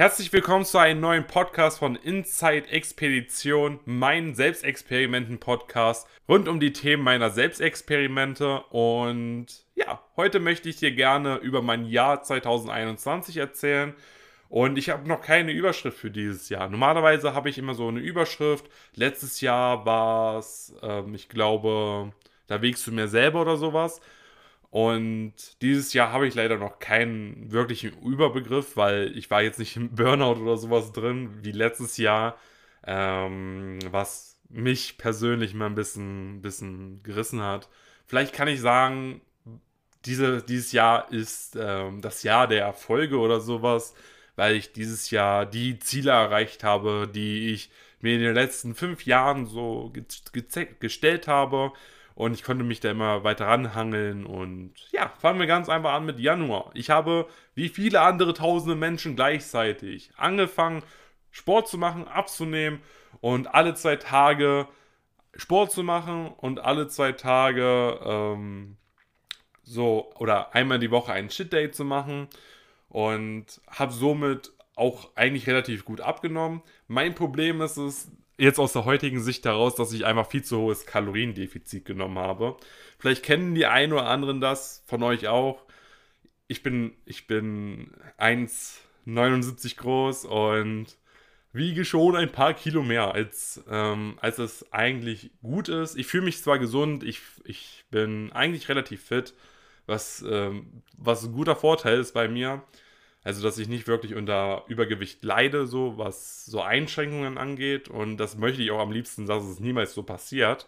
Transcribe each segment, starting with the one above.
Herzlich willkommen zu einem neuen Podcast von Inside Expedition, mein Selbstexperimenten-Podcast rund um die Themen meiner Selbstexperimente. Und ja, heute möchte ich dir gerne über mein Jahr 2021 erzählen. Und ich habe noch keine Überschrift für dieses Jahr. Normalerweise habe ich immer so eine Überschrift. Letztes Jahr war es, ähm, ich glaube, da wegst du mir selber oder sowas. Und dieses Jahr habe ich leider noch keinen wirklichen Überbegriff, weil ich war jetzt nicht im Burnout oder sowas drin wie letztes Jahr, ähm, was mich persönlich mal ein bisschen, bisschen gerissen hat. Vielleicht kann ich sagen, diese, dieses Jahr ist ähm, das Jahr der Erfolge oder sowas, weil ich dieses Jahr die Ziele erreicht habe, die ich mir in den letzten fünf Jahren so ge gestellt habe und ich konnte mich da immer weiter ranhangeln. Und ja, fangen wir ganz einfach an mit Januar. Ich habe, wie viele andere tausende Menschen gleichzeitig, angefangen, Sport zu machen, abzunehmen und alle zwei Tage Sport zu machen und alle zwei Tage ähm, so oder einmal die Woche einen Shit Day zu machen und habe somit auch eigentlich relativ gut abgenommen. Mein Problem ist es, jetzt aus der heutigen Sicht heraus, dass ich einfach viel zu hohes Kaloriendefizit genommen habe. Vielleicht kennen die einen oder anderen das von euch auch. Ich bin, ich bin 1,79 groß und wiege schon ein paar Kilo mehr, als, ähm, als es eigentlich gut ist. Ich fühle mich zwar gesund, ich, ich bin eigentlich relativ fit, was, ähm, was ein guter Vorteil ist bei mir. Also, dass ich nicht wirklich unter Übergewicht leide, so was so Einschränkungen angeht. Und das möchte ich auch am liebsten, dass es niemals so passiert.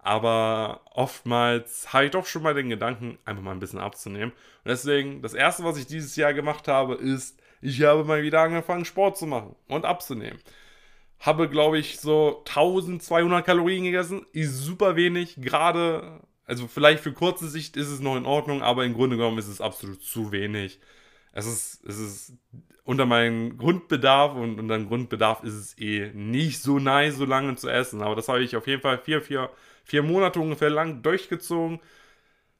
Aber oftmals habe ich doch schon mal den Gedanken, einfach mal ein bisschen abzunehmen. Und deswegen, das erste, was ich dieses Jahr gemacht habe, ist, ich habe mal wieder angefangen, Sport zu machen und abzunehmen. Habe, glaube ich, so 1200 Kalorien gegessen. Ist super wenig. Gerade, also vielleicht für kurze Sicht ist es noch in Ordnung, aber im Grunde genommen ist es absolut zu wenig es ist, es ist unter meinem Grundbedarf und unter dem Grundbedarf ist es eh nicht so nice, so lange zu essen. Aber das habe ich auf jeden Fall vier, vier, vier Monate ungefähr lang durchgezogen.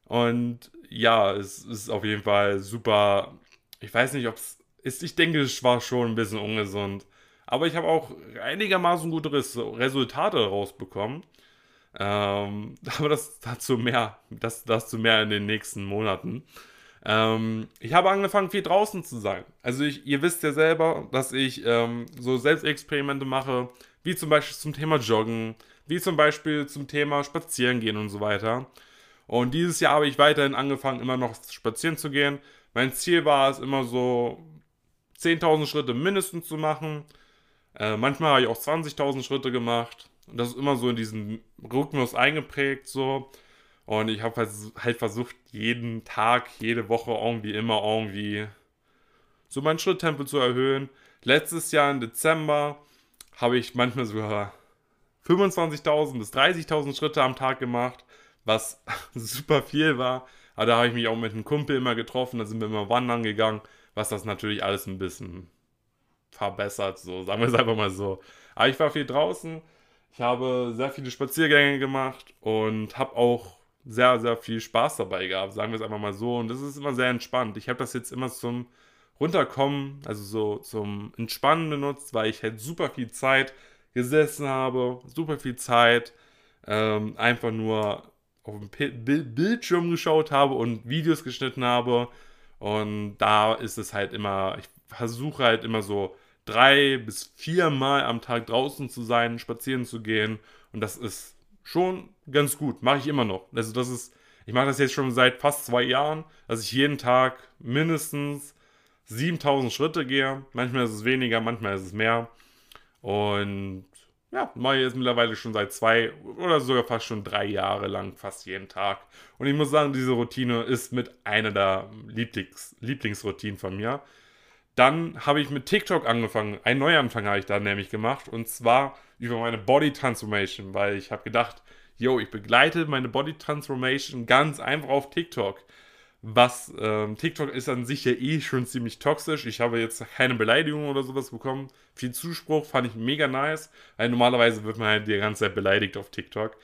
Und ja, es ist auf jeden Fall super. Ich weiß nicht, ob es ist. Ich denke, es war schon ein bisschen ungesund. Aber ich habe auch einigermaßen gute Resultate rausbekommen. Ähm, aber das dazu mehr, das dazu mehr in den nächsten Monaten. Ähm, ich habe angefangen, viel draußen zu sein. Also ich, ihr wisst ja selber, dass ich ähm, so Selbstexperimente mache, wie zum Beispiel zum Thema Joggen, wie zum Beispiel zum Thema Spazieren gehen und so weiter. Und dieses Jahr habe ich weiterhin angefangen, immer noch spazieren zu gehen. Mein Ziel war es immer so 10.000 Schritte mindestens zu machen. Äh, manchmal habe ich auch 20.000 Schritte gemacht. Und das ist immer so in diesen Rhythmus eingeprägt so. Und ich habe halt versucht, jeden Tag, jede Woche irgendwie immer irgendwie so mein Schritttempo zu erhöhen. Letztes Jahr im Dezember habe ich manchmal sogar 25.000 bis 30.000 Schritte am Tag gemacht, was super viel war. Aber da habe ich mich auch mit einem Kumpel immer getroffen, da sind wir immer wandern gegangen, was das natürlich alles ein bisschen verbessert, so sagen wir es einfach mal so. Aber ich war viel draußen, ich habe sehr viele Spaziergänge gemacht und habe auch sehr, sehr viel Spaß dabei gehabt, sagen wir es einfach mal so. Und das ist immer sehr entspannt. Ich habe das jetzt immer zum Runterkommen, also so zum Entspannen benutzt, weil ich halt super viel Zeit gesessen habe, super viel Zeit ähm, einfach nur auf dem Bildschirm geschaut habe und Videos geschnitten habe. Und da ist es halt immer, ich versuche halt immer so drei bis vier Mal am Tag draußen zu sein, spazieren zu gehen. Und das ist schon ganz gut. Mache ich immer noch. Also das ist, ich mache das jetzt schon seit fast zwei Jahren, dass ich jeden Tag mindestens 7000 Schritte gehe. Manchmal ist es weniger, manchmal ist es mehr. Und ja, mache ich jetzt mittlerweile schon seit zwei oder sogar fast schon drei Jahre lang, fast jeden Tag. Und ich muss sagen, diese Routine ist mit einer der Lieblings Lieblingsroutinen von mir. Dann habe ich mit TikTok angefangen. Ein Neuanfang habe ich da nämlich gemacht. Und zwar über meine Body Transformation, weil ich habe gedacht, yo, ich begleite meine Body Transformation ganz einfach auf TikTok. Was, ähm, TikTok ist an sich ja eh schon ziemlich toxisch. Ich habe jetzt keine Beleidigung oder sowas bekommen. Viel Zuspruch fand ich mega nice, weil normalerweise wird man halt die ganze Zeit beleidigt auf TikTok.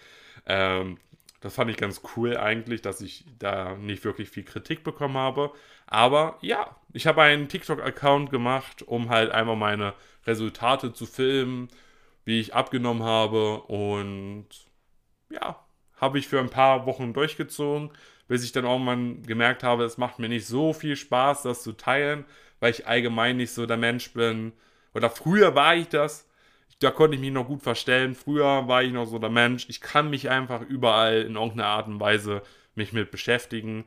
Ähm, Das fand ich ganz cool eigentlich, dass ich da nicht wirklich viel Kritik bekommen habe. Aber ja, ich habe einen TikTok-Account gemacht, um halt einmal meine Resultate zu filmen, wie ich abgenommen habe. Und ja, habe ich für ein paar Wochen durchgezogen, bis ich dann irgendwann gemerkt habe, es macht mir nicht so viel Spaß, das zu teilen, weil ich allgemein nicht so der Mensch bin. Oder früher war ich das, da konnte ich mich noch gut verstellen. Früher war ich noch so der Mensch, ich kann mich einfach überall in irgendeiner Art und Weise mich mit beschäftigen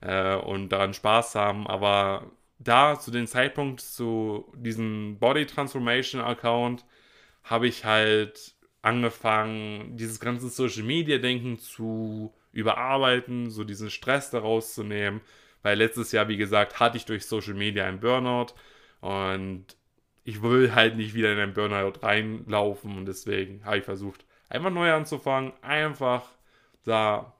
äh, und daran Spaß haben. Aber da zu dem Zeitpunkt zu diesem Body Transformation Account habe ich halt angefangen, dieses ganze Social Media Denken zu überarbeiten, so diesen Stress daraus zu nehmen. Weil letztes Jahr, wie gesagt, hatte ich durch Social Media einen Burnout und ich will halt nicht wieder in einen Burnout reinlaufen und deswegen habe ich versucht, einfach neu anzufangen, einfach da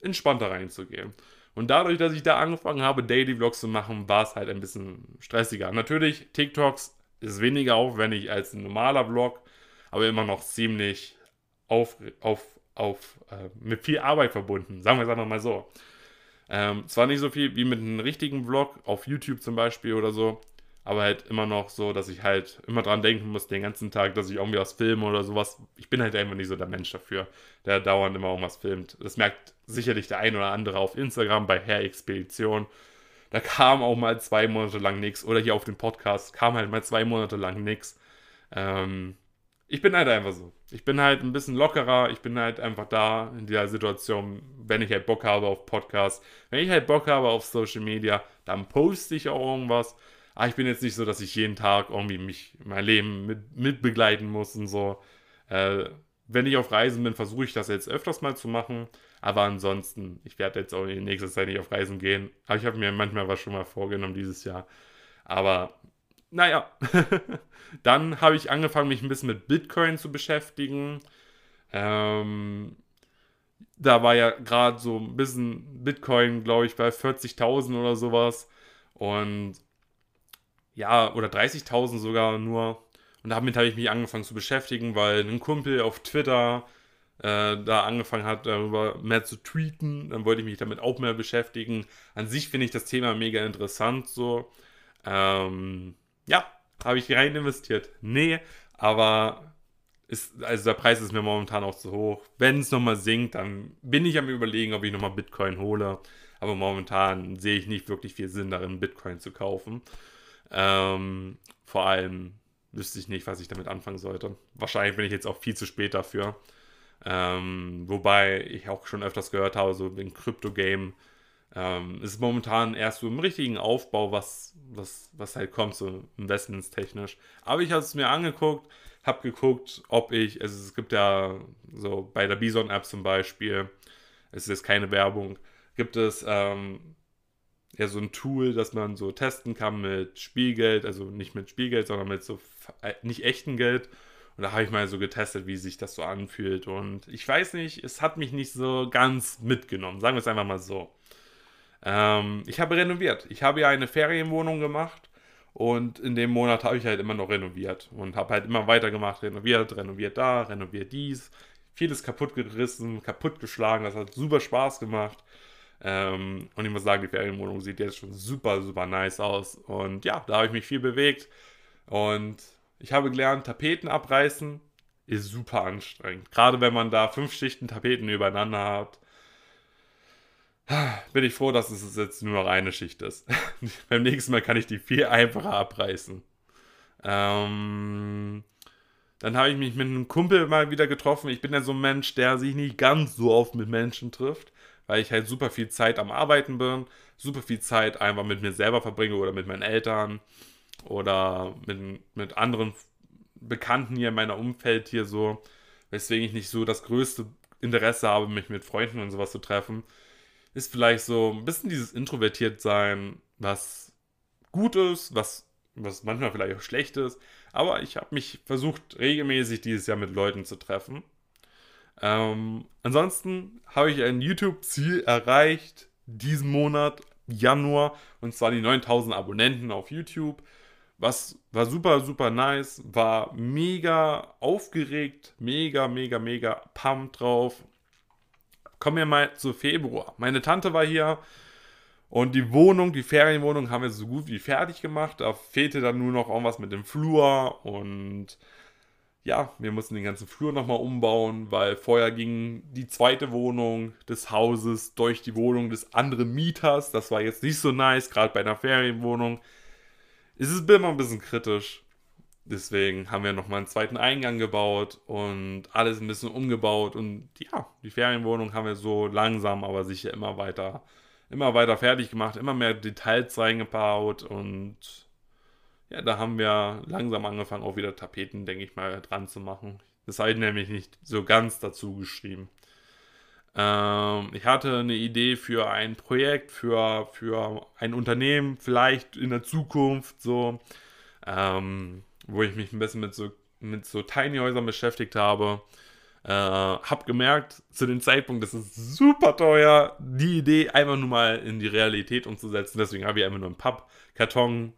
entspannter reinzugehen. Und dadurch, dass ich da angefangen habe, Daily Vlogs zu machen, war es halt ein bisschen stressiger. Natürlich, TikToks ist weniger aufwendig als ein normaler Vlog, aber immer noch ziemlich auf, auf, auf, äh, mit viel Arbeit verbunden. Sagen wir es einfach mal so. Ähm, zwar nicht so viel wie mit einem richtigen Vlog auf YouTube zum Beispiel oder so, aber halt immer noch so, dass ich halt immer dran denken muss, den ganzen Tag, dass ich irgendwie was filme oder sowas. Ich bin halt einfach nicht so der Mensch dafür, der dauernd immer irgendwas filmt. Das merkt sicherlich der ein oder andere auf Instagram bei Herr Expedition. Da kam auch mal zwei Monate lang nichts. Oder hier auf dem Podcast kam halt mal zwei Monate lang nichts. Ähm, ich bin halt einfach so. Ich bin halt ein bisschen lockerer. Ich bin halt einfach da in der Situation, wenn ich halt Bock habe auf Podcasts. Wenn ich halt Bock habe auf Social Media, dann poste ich auch irgendwas. Aber ich bin jetzt nicht so, dass ich jeden Tag irgendwie mich, mein Leben mit, mitbegleiten muss und so. Äh, wenn ich auf Reisen bin, versuche ich das jetzt öfters mal zu machen. Aber ansonsten, ich werde jetzt auch in nächster Zeit nicht auf Reisen gehen. Aber ich habe mir manchmal was schon mal vorgenommen dieses Jahr. Aber naja, dann habe ich angefangen, mich ein bisschen mit Bitcoin zu beschäftigen. Ähm, da war ja gerade so ein bisschen Bitcoin, glaube ich, bei 40.000 oder sowas. Und ja, oder 30.000 sogar nur. Und damit habe ich mich angefangen zu beschäftigen, weil ein Kumpel auf Twitter äh, da angefangen hat, darüber mehr zu tweeten. Dann wollte ich mich damit auch mehr beschäftigen. An sich finde ich das Thema mega interessant. So, ähm, ja, habe ich rein investiert. Nee, aber ist, also der Preis ist mir momentan auch zu hoch. Wenn es nochmal sinkt, dann bin ich am überlegen, ob ich nochmal Bitcoin hole. Aber momentan sehe ich nicht wirklich viel Sinn darin, Bitcoin zu kaufen. Ähm, vor allem wüsste ich nicht, was ich damit anfangen sollte. Wahrscheinlich bin ich jetzt auch viel zu spät dafür. Ähm, wobei ich auch schon öfters gehört habe, so ein Crypto-Game ähm, ist momentan erst so im richtigen Aufbau, was, was, was halt kommt, so investmentstechnisch. Aber ich habe es mir angeguckt, habe geguckt, ob ich, also es gibt ja so bei der Bison-App zum Beispiel, es ist keine Werbung, gibt es ähm, ja so ein Tool, das man so testen kann mit Spielgeld, also nicht mit Spielgeld, sondern mit so äh, nicht echten Geld. Und da habe ich mal so getestet, wie sich das so anfühlt. Und ich weiß nicht, es hat mich nicht so ganz mitgenommen. Sagen wir es einfach mal so. Ähm, ich habe renoviert. Ich habe ja eine Ferienwohnung gemacht. Und in dem Monat habe ich halt immer noch renoviert. Und habe halt immer weitergemacht. Renoviert, renoviert da, renoviert dies. Vieles kaputt gerissen, kaputt geschlagen. Das hat super Spaß gemacht. Ähm, und ich muss sagen, die Ferienwohnung sieht jetzt schon super, super nice aus. Und ja, da habe ich mich viel bewegt. Und ich habe gelernt, Tapeten abreißen ist super anstrengend. Gerade wenn man da fünf Schichten Tapeten übereinander hat. Bin ich froh, dass es jetzt nur noch eine Schicht ist. Beim nächsten Mal kann ich die viel einfacher abreißen. Ähm, dann habe ich mich mit einem Kumpel mal wieder getroffen. Ich bin ja so ein Mensch, der sich nicht ganz so oft mit Menschen trifft weil ich halt super viel Zeit am Arbeiten bin, super viel Zeit einfach mit mir selber verbringe oder mit meinen Eltern oder mit, mit anderen Bekannten hier in meiner Umfeld hier so, weswegen ich nicht so das größte Interesse habe, mich mit Freunden und sowas zu treffen, ist vielleicht so ein bisschen dieses introvertiert sein, was gut ist, was, was manchmal vielleicht auch schlecht ist, aber ich habe mich versucht, regelmäßig dieses Jahr mit Leuten zu treffen ähm, ansonsten habe ich ein YouTube-Ziel erreicht diesen Monat, Januar, und zwar die 9000 Abonnenten auf YouTube. Was war super, super nice, war mega aufgeregt, mega, mega, mega pumped drauf. kommen wir mal zu Februar. Meine Tante war hier und die Wohnung, die Ferienwohnung haben wir so gut wie fertig gemacht. Da fehlte dann nur noch irgendwas mit dem Flur und ja, wir mussten den ganzen Flur nochmal umbauen, weil vorher ging die zweite Wohnung des Hauses durch die Wohnung des anderen Mieters. Das war jetzt nicht so nice, gerade bei einer Ferienwohnung. Ist es immer ein bisschen kritisch. Deswegen haben wir nochmal einen zweiten Eingang gebaut und alles ein bisschen umgebaut. Und ja, die Ferienwohnung haben wir so langsam, aber sicher immer weiter, immer weiter fertig gemacht, immer mehr Details reingebaut und ja, da haben wir langsam angefangen, auch wieder Tapeten, denke ich mal, dran zu machen. Das habe ich nämlich nicht so ganz dazu geschrieben. Ähm, ich hatte eine Idee für ein Projekt, für, für ein Unternehmen, vielleicht in der Zukunft, so, ähm, wo ich mich ein bisschen mit so, mit so Tiny Häusern beschäftigt habe. Äh, hab gemerkt, zu dem Zeitpunkt, das ist super teuer, die Idee einfach nur mal in die Realität umzusetzen. Deswegen habe ich einfach nur einen Pappkarton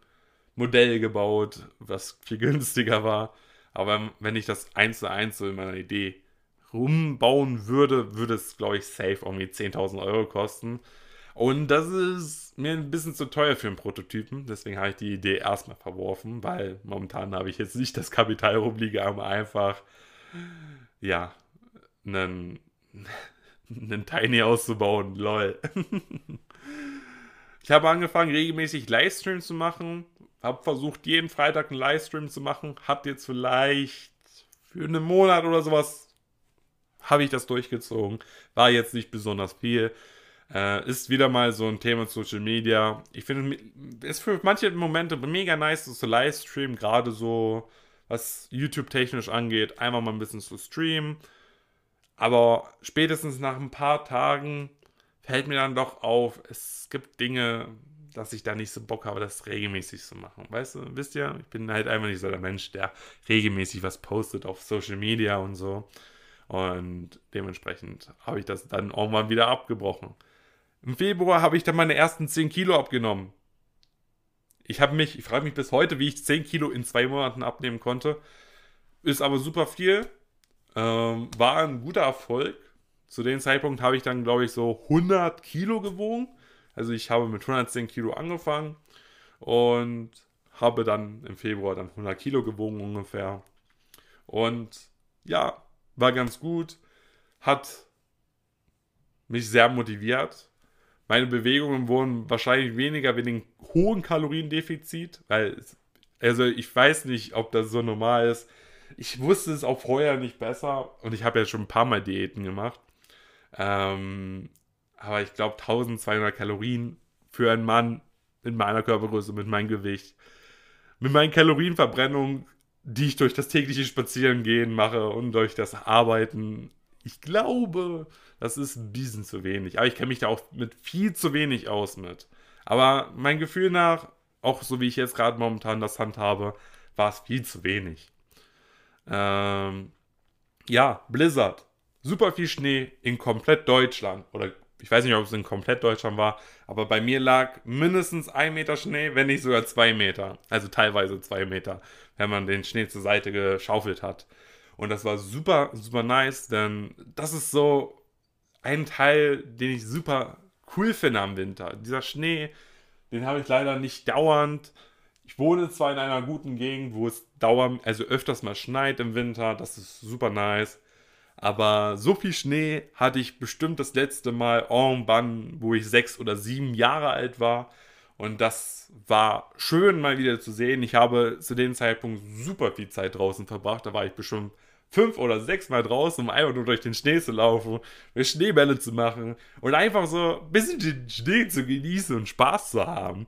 Modell gebaut, was viel günstiger war. Aber wenn ich das eins zu eins so in meiner Idee rumbauen würde, würde es, glaube ich, safe irgendwie 10.000 Euro kosten. Und das ist mir ein bisschen zu teuer für einen Prototypen. Deswegen habe ich die Idee erstmal verworfen, weil momentan habe ich jetzt nicht das Kapital rumliegen, aber einfach, ja, einen, einen Tiny auszubauen. Lol. ich habe angefangen, regelmäßig Livestreams zu machen. Habe versucht, jeden Freitag einen Livestream zu machen. Hat jetzt vielleicht für einen Monat oder sowas habe ich das durchgezogen. War jetzt nicht besonders viel. Äh, ist wieder mal so ein Thema Social Media. Ich finde, es für manche Momente mega nice, so zu livestreamen, gerade so, was YouTube-technisch angeht, einmal mal ein bisschen zu streamen. Aber spätestens nach ein paar Tagen fällt mir dann doch auf, es gibt Dinge, dass ich da nicht so Bock habe, das regelmäßig zu machen. Weißt du, wisst ihr, ich bin halt einfach nicht so der Mensch, der regelmäßig was postet auf Social Media und so. Und dementsprechend habe ich das dann irgendwann wieder abgebrochen. Im Februar habe ich dann meine ersten 10 Kilo abgenommen. Ich habe mich, ich frage mich bis heute, wie ich 10 Kilo in zwei Monaten abnehmen konnte. Ist aber super viel. Ähm, war ein guter Erfolg. Zu dem Zeitpunkt habe ich dann, glaube ich, so 100 Kilo gewogen. Also ich habe mit 110 Kilo angefangen und habe dann im Februar dann 100 Kilo gewogen ungefähr. Und ja, war ganz gut, hat mich sehr motiviert. Meine Bewegungen wurden wahrscheinlich weniger wegen dem hohen Kaloriendefizit, weil, also ich weiß nicht, ob das so normal ist. Ich wusste es auch vorher nicht besser und ich habe ja schon ein paar Mal Diäten gemacht. Ähm, aber ich glaube 1200 Kalorien für einen Mann in meiner Körpergröße mit meinem Gewicht, mit meinen Kalorienverbrennungen, die ich durch das tägliche Spazierengehen mache und durch das Arbeiten. Ich glaube, das ist ein bisschen zu wenig. Aber ich kenne mich da auch mit viel zu wenig aus mit. Aber mein Gefühl nach, auch so wie ich jetzt gerade momentan das handhabe, war es viel zu wenig. Ähm, ja, Blizzard. Super viel Schnee in komplett Deutschland oder ich weiß nicht, ob es in komplett Deutschland war, aber bei mir lag mindestens ein Meter Schnee, wenn nicht sogar zwei Meter. Also teilweise zwei Meter, wenn man den Schnee zur Seite geschaufelt hat. Und das war super, super nice, denn das ist so ein Teil, den ich super cool finde am Winter. Dieser Schnee, den habe ich leider nicht dauernd. Ich wohne zwar in einer guten Gegend, wo es dauernd, also öfters mal schneit im Winter, das ist super nice. Aber so viel Schnee hatte ich bestimmt das letzte Mal en ban, wo ich sechs oder sieben Jahre alt war. Und das war schön mal wieder zu sehen. Ich habe zu dem Zeitpunkt super viel Zeit draußen verbracht. Da war ich bestimmt fünf oder sechs Mal draußen, um einfach nur durch den Schnee zu laufen, mir Schneebälle zu machen und einfach so ein bisschen den Schnee zu genießen und Spaß zu haben.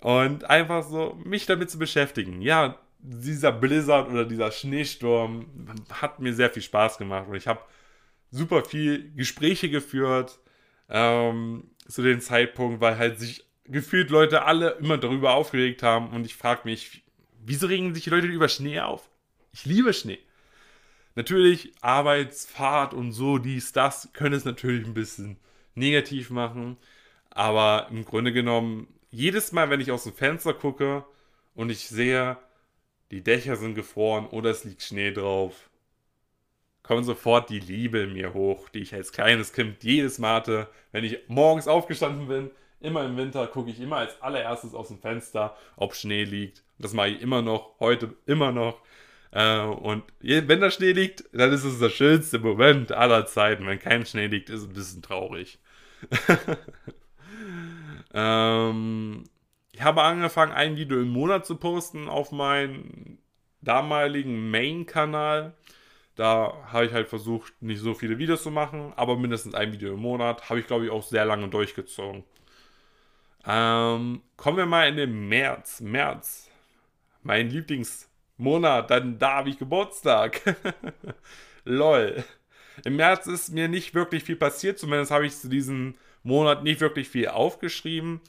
Und einfach so mich damit zu beschäftigen. Ja, dieser Blizzard oder dieser Schneesturm hat mir sehr viel Spaß gemacht und ich habe super viel Gespräche geführt ähm, zu dem Zeitpunkt, weil halt sich gefühlt Leute alle immer darüber aufgeregt haben und ich frage mich, wieso regen sich Leute über Schnee auf? Ich liebe Schnee. Natürlich, Arbeitsfahrt und so, dies, das, können es natürlich ein bisschen negativ machen, aber im Grunde genommen, jedes Mal, wenn ich aus dem Fenster gucke und ich sehe, die Dächer sind gefroren oder es liegt Schnee drauf, kommt sofort die Liebe in mir hoch, die ich als kleines Kind jedes Mal hatte. Wenn ich morgens aufgestanden bin, immer im Winter, gucke ich immer als allererstes aus dem Fenster, ob Schnee liegt. Das mache ich immer noch, heute immer noch. Äh, und wenn da Schnee liegt, dann ist es der schönste Moment aller Zeiten. Wenn kein Schnee liegt, ist es ein bisschen traurig. ähm, ich habe angefangen, ein Video im Monat zu posten auf meinen damaligen Main-Kanal. Da habe ich halt versucht, nicht so viele Videos zu machen, aber mindestens ein Video im Monat. Habe ich, glaube ich, auch sehr lange durchgezogen. Ähm, kommen wir mal in den März. März. Mein Lieblingsmonat. Dann da habe ich Geburtstag. Lol. Im März ist mir nicht wirklich viel passiert. Zumindest habe ich zu diesem Monat nicht wirklich viel aufgeschrieben.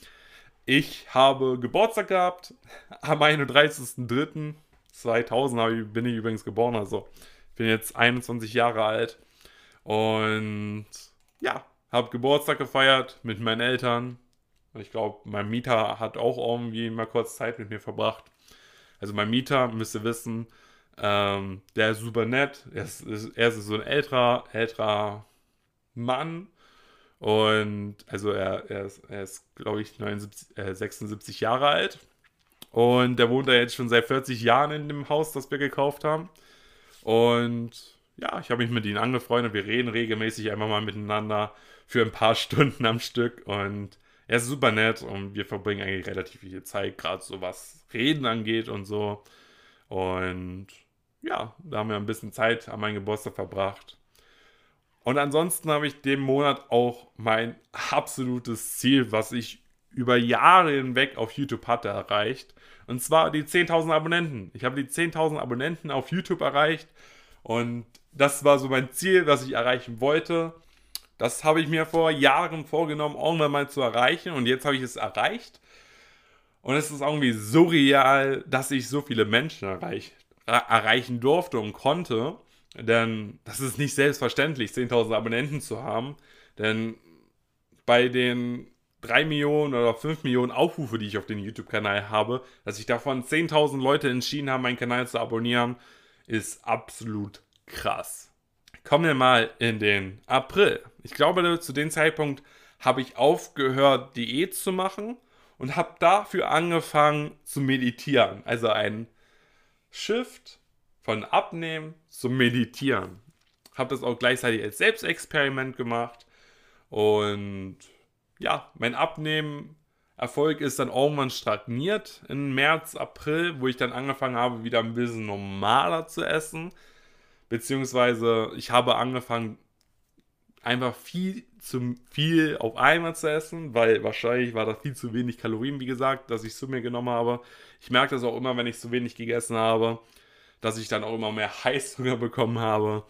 Ich habe Geburtstag gehabt. Am 31.03.2000 bin ich übrigens geboren. Also bin jetzt 21 Jahre alt und ja, habe Geburtstag gefeiert mit meinen Eltern. Ich glaube, mein Mieter hat auch irgendwie mal kurz Zeit mit mir verbracht. Also mein Mieter müsste wissen, ähm, der ist super nett. Er ist, er ist so ein älterer, älterer Mann. Und also er, er ist, er ist glaube ich, 79, äh, 76 Jahre alt. Und der wohnt da jetzt schon seit 40 Jahren in dem Haus, das wir gekauft haben. Und ja, ich habe mich mit ihnen angefreundet. Wir reden regelmäßig einfach mal miteinander für ein paar Stunden am Stück. Und er ist super nett und wir verbringen eigentlich relativ viel Zeit, gerade so was Reden angeht und so. Und ja, da haben wir ein bisschen Zeit an meinem Geburtstag verbracht. Und ansonsten habe ich dem Monat auch mein absolutes Ziel, was ich über Jahre hinweg auf YouTube hatte, erreicht. Und zwar die 10.000 Abonnenten. Ich habe die 10.000 Abonnenten auf YouTube erreicht und das war so mein Ziel, was ich erreichen wollte. Das habe ich mir vor Jahren vorgenommen, irgendwann mal zu erreichen und jetzt habe ich es erreicht. Und es ist irgendwie so real, dass ich so viele Menschen erreich, erreichen durfte und konnte. Denn das ist nicht selbstverständlich, 10.000 Abonnenten zu haben. Denn bei den 3 Millionen oder 5 Millionen Aufrufe, die ich auf den YouTube-Kanal habe, dass sich davon 10.000 Leute entschieden haben, meinen Kanal zu abonnieren, ist absolut krass. Kommen wir mal in den April. Ich glaube, zu dem Zeitpunkt habe ich aufgehört, Diät zu machen und habe dafür angefangen zu meditieren. Also ein Shift von Abnehmen zum Meditieren. Habe das auch gleichzeitig als Selbstexperiment gemacht und ja, mein Abnehmen-Erfolg ist dann irgendwann stagniert im März, April, wo ich dann angefangen habe, wieder ein bisschen normaler zu essen. Beziehungsweise ich habe angefangen, einfach viel zu viel auf einmal zu essen, weil wahrscheinlich war das viel zu wenig Kalorien, wie gesagt, dass ich zu mir genommen habe. Ich merke das auch immer, wenn ich zu wenig gegessen habe, dass ich dann auch immer mehr Heißhunger bekommen habe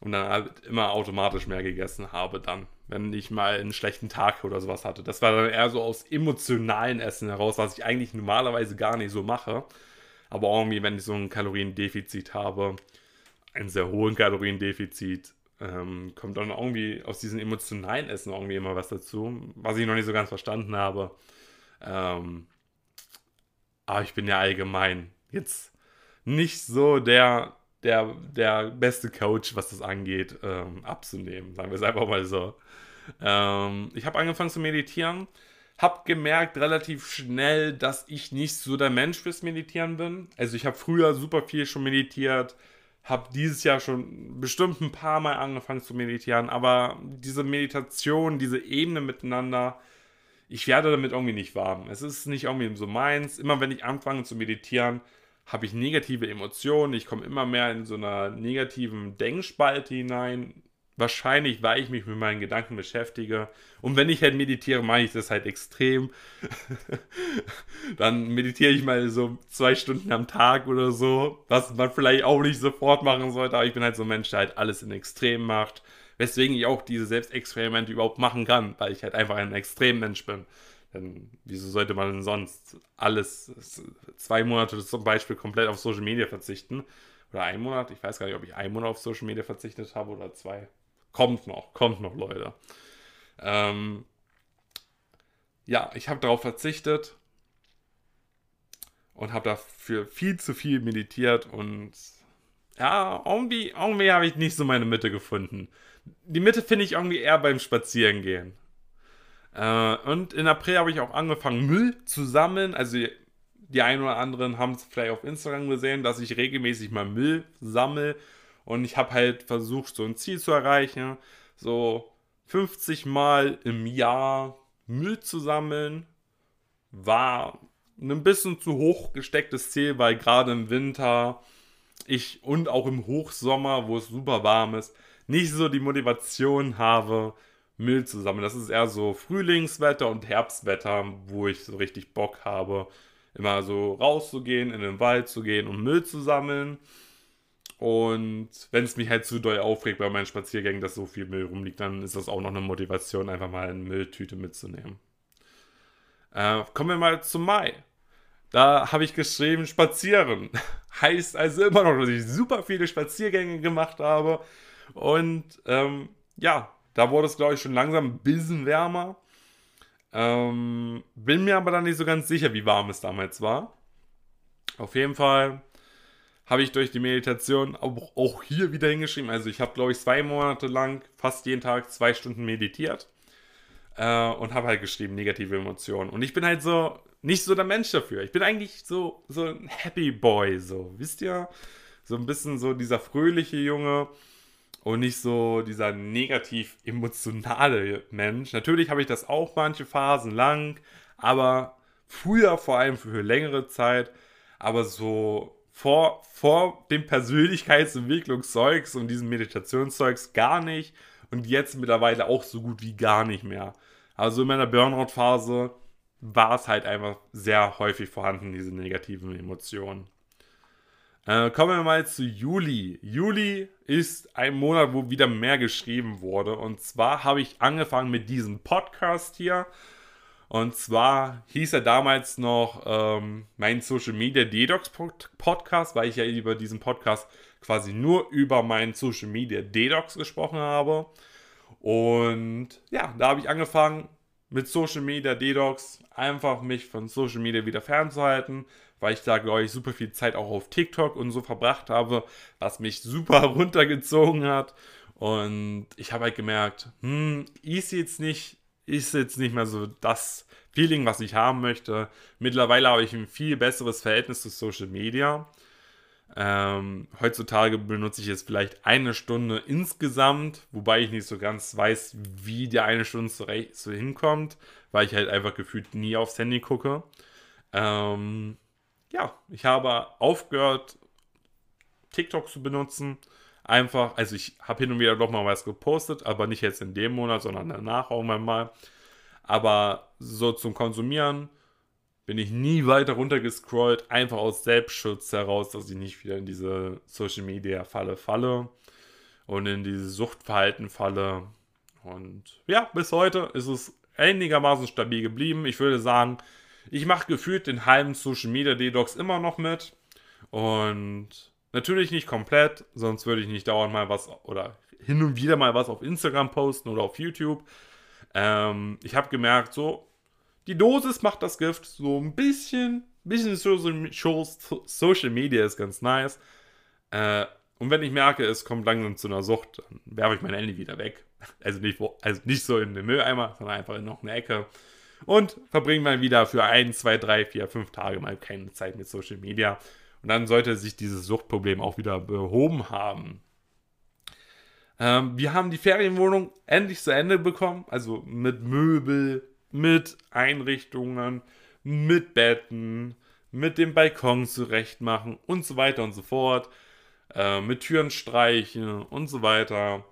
und dann halt immer automatisch mehr gegessen habe dann wenn ich mal einen schlechten Tag oder sowas hatte. Das war dann eher so aus emotionalen Essen heraus, was ich eigentlich normalerweise gar nicht so mache. Aber irgendwie, wenn ich so ein Kaloriendefizit habe, ein sehr hohen Kaloriendefizit, ähm, kommt dann irgendwie aus diesem emotionalen Essen irgendwie immer was dazu, was ich noch nicht so ganz verstanden habe. Ähm, aber ich bin ja allgemein jetzt nicht so der, der, der beste Coach, was das angeht, ähm, abzunehmen. Sagen wir es einfach mal so. Ähm, ich habe angefangen zu meditieren, habe gemerkt relativ schnell, dass ich nicht so der Mensch fürs Meditieren bin. Also ich habe früher super viel schon meditiert, habe dieses Jahr schon bestimmt ein paar Mal angefangen zu meditieren, aber diese Meditation, diese Ebene miteinander, ich werde damit irgendwie nicht warm. Es ist nicht irgendwie so meins. Immer wenn ich anfange zu meditieren, habe ich negative Emotionen. Ich komme immer mehr in so einer negativen Denkspalte hinein. Wahrscheinlich, weil ich mich mit meinen Gedanken beschäftige. Und wenn ich halt meditiere, mache ich das halt extrem. Dann meditiere ich mal so zwei Stunden am Tag oder so. Was man vielleicht auch nicht sofort machen sollte. Aber ich bin halt so ein Mensch, der halt alles in Extrem macht. Weswegen ich auch diese Selbstexperimente überhaupt machen kann. Weil ich halt einfach ein Extremmensch bin. Denn wieso sollte man denn sonst alles, zwei Monate zum Beispiel komplett auf Social Media verzichten? Oder ein Monat? Ich weiß gar nicht, ob ich einen Monat auf Social Media verzichtet habe oder zwei. Kommt noch, kommt noch, Leute. Ähm, ja, ich habe darauf verzichtet und habe dafür viel zu viel meditiert und ja, irgendwie, irgendwie habe ich nicht so meine Mitte gefunden. Die Mitte finde ich irgendwie eher beim Spazierengehen. Äh, und in April habe ich auch angefangen, Müll zu sammeln. Also die einen oder anderen haben es vielleicht auf Instagram gesehen, dass ich regelmäßig mal Müll sammle. Und ich habe halt versucht, so ein Ziel zu erreichen. So 50 Mal im Jahr Müll zu sammeln. War ein bisschen zu hoch gestecktes Ziel, weil gerade im Winter ich und auch im Hochsommer, wo es super warm ist, nicht so die Motivation habe, Müll zu sammeln. Das ist eher so Frühlingswetter und Herbstwetter, wo ich so richtig Bock habe, immer so rauszugehen, in den Wald zu gehen und Müll zu sammeln. Und wenn es mich halt zu doll aufregt bei meinen Spaziergängen, dass so viel Müll rumliegt, dann ist das auch noch eine Motivation, einfach mal eine Mülltüte mitzunehmen. Äh, kommen wir mal zum Mai. Da habe ich geschrieben, spazieren. heißt also immer noch, dass ich super viele Spaziergänge gemacht habe. Und ähm, ja, da wurde es, glaube ich, schon langsam ein bisschen wärmer. Ähm, bin mir aber dann nicht so ganz sicher, wie warm es damals war. Auf jeden Fall habe ich durch die Meditation auch, hier wieder hingeschrieben. Also ich habe, glaube ich, zwei Monate lang fast jeden Tag zwei Stunden meditiert. Äh, und habe halt geschrieben, negative Emotionen. Und ich bin halt so, nicht so der Mensch dafür. Ich bin eigentlich so, so ein Happy Boy, so, wisst ihr? So ein bisschen so dieser fröhliche Junge und nicht so dieser negativ emotionale Mensch. Natürlich habe ich das auch manche Phasen lang, aber früher vor allem für längere Zeit, aber so vor, vor dem Persönlichkeitsentwicklungszeugs und diesem Meditationszeugs gar nicht und jetzt mittlerweile auch so gut wie gar nicht mehr. Also in meiner Burnout-Phase war es halt einfach sehr häufig vorhanden, diese negativen Emotionen. Äh, kommen wir mal zu Juli. Juli ist ein Monat, wo wieder mehr geschrieben wurde. Und zwar habe ich angefangen mit diesem Podcast hier. Und zwar hieß er damals noch ähm, mein Social Media Dedox Podcast, weil ich ja über diesen Podcast quasi nur über meinen Social Media Dedox gesprochen habe. Und ja, da habe ich angefangen mit Social Media Dedox, einfach mich von Social Media wieder fernzuhalten, weil ich da, glaube ich, super viel Zeit auch auf TikTok und so verbracht habe, was mich super runtergezogen hat. Und ich habe halt gemerkt, hm, ist jetzt nicht, ist jetzt nicht mehr so das Feeling, was ich haben möchte. Mittlerweile habe ich ein viel besseres Verhältnis zu Social Media. Ähm, heutzutage benutze ich jetzt vielleicht eine Stunde insgesamt, wobei ich nicht so ganz weiß, wie die eine Stunde so, hinkommt, weil ich halt einfach gefühlt nie aufs Handy gucke. Ähm, ja, ich habe aufgehört, TikTok zu benutzen. Einfach, also ich habe hin und wieder doch mal was gepostet, aber nicht jetzt in dem Monat, sondern danach auch mal. Aber so zum Konsumieren bin ich nie weiter runtergescrollt, einfach aus Selbstschutz heraus, dass ich nicht wieder in diese Social Media Falle falle und in diese Suchtverhalten falle. Und ja, bis heute ist es einigermaßen stabil geblieben. Ich würde sagen, ich mache gefühlt den halben Social Media Detox immer noch mit. Und natürlich nicht komplett, sonst würde ich nicht dauernd mal was oder hin und wieder mal was auf Instagram posten oder auf YouTube. Ähm, ich habe gemerkt, so, die Dosis macht das Gift so ein bisschen, bisschen Social Media ist ganz nice. Äh, und wenn ich merke, es kommt langsam zu einer Sucht, dann werfe ich mein Handy wieder weg. Also nicht, also nicht so in den Mülleimer, sondern einfach in noch eine Ecke. Und verbringe mal wieder für ein, zwei, drei, vier, fünf Tage mal keine Zeit mit Social Media. Und dann sollte sich dieses Suchtproblem auch wieder behoben haben. Ähm, wir haben die Ferienwohnung endlich zu Ende bekommen. Also mit Möbel, mit Einrichtungen, mit Betten, mit dem Balkon zurechtmachen und so weiter und so fort. Äh, mit Türen streichen und so weiter.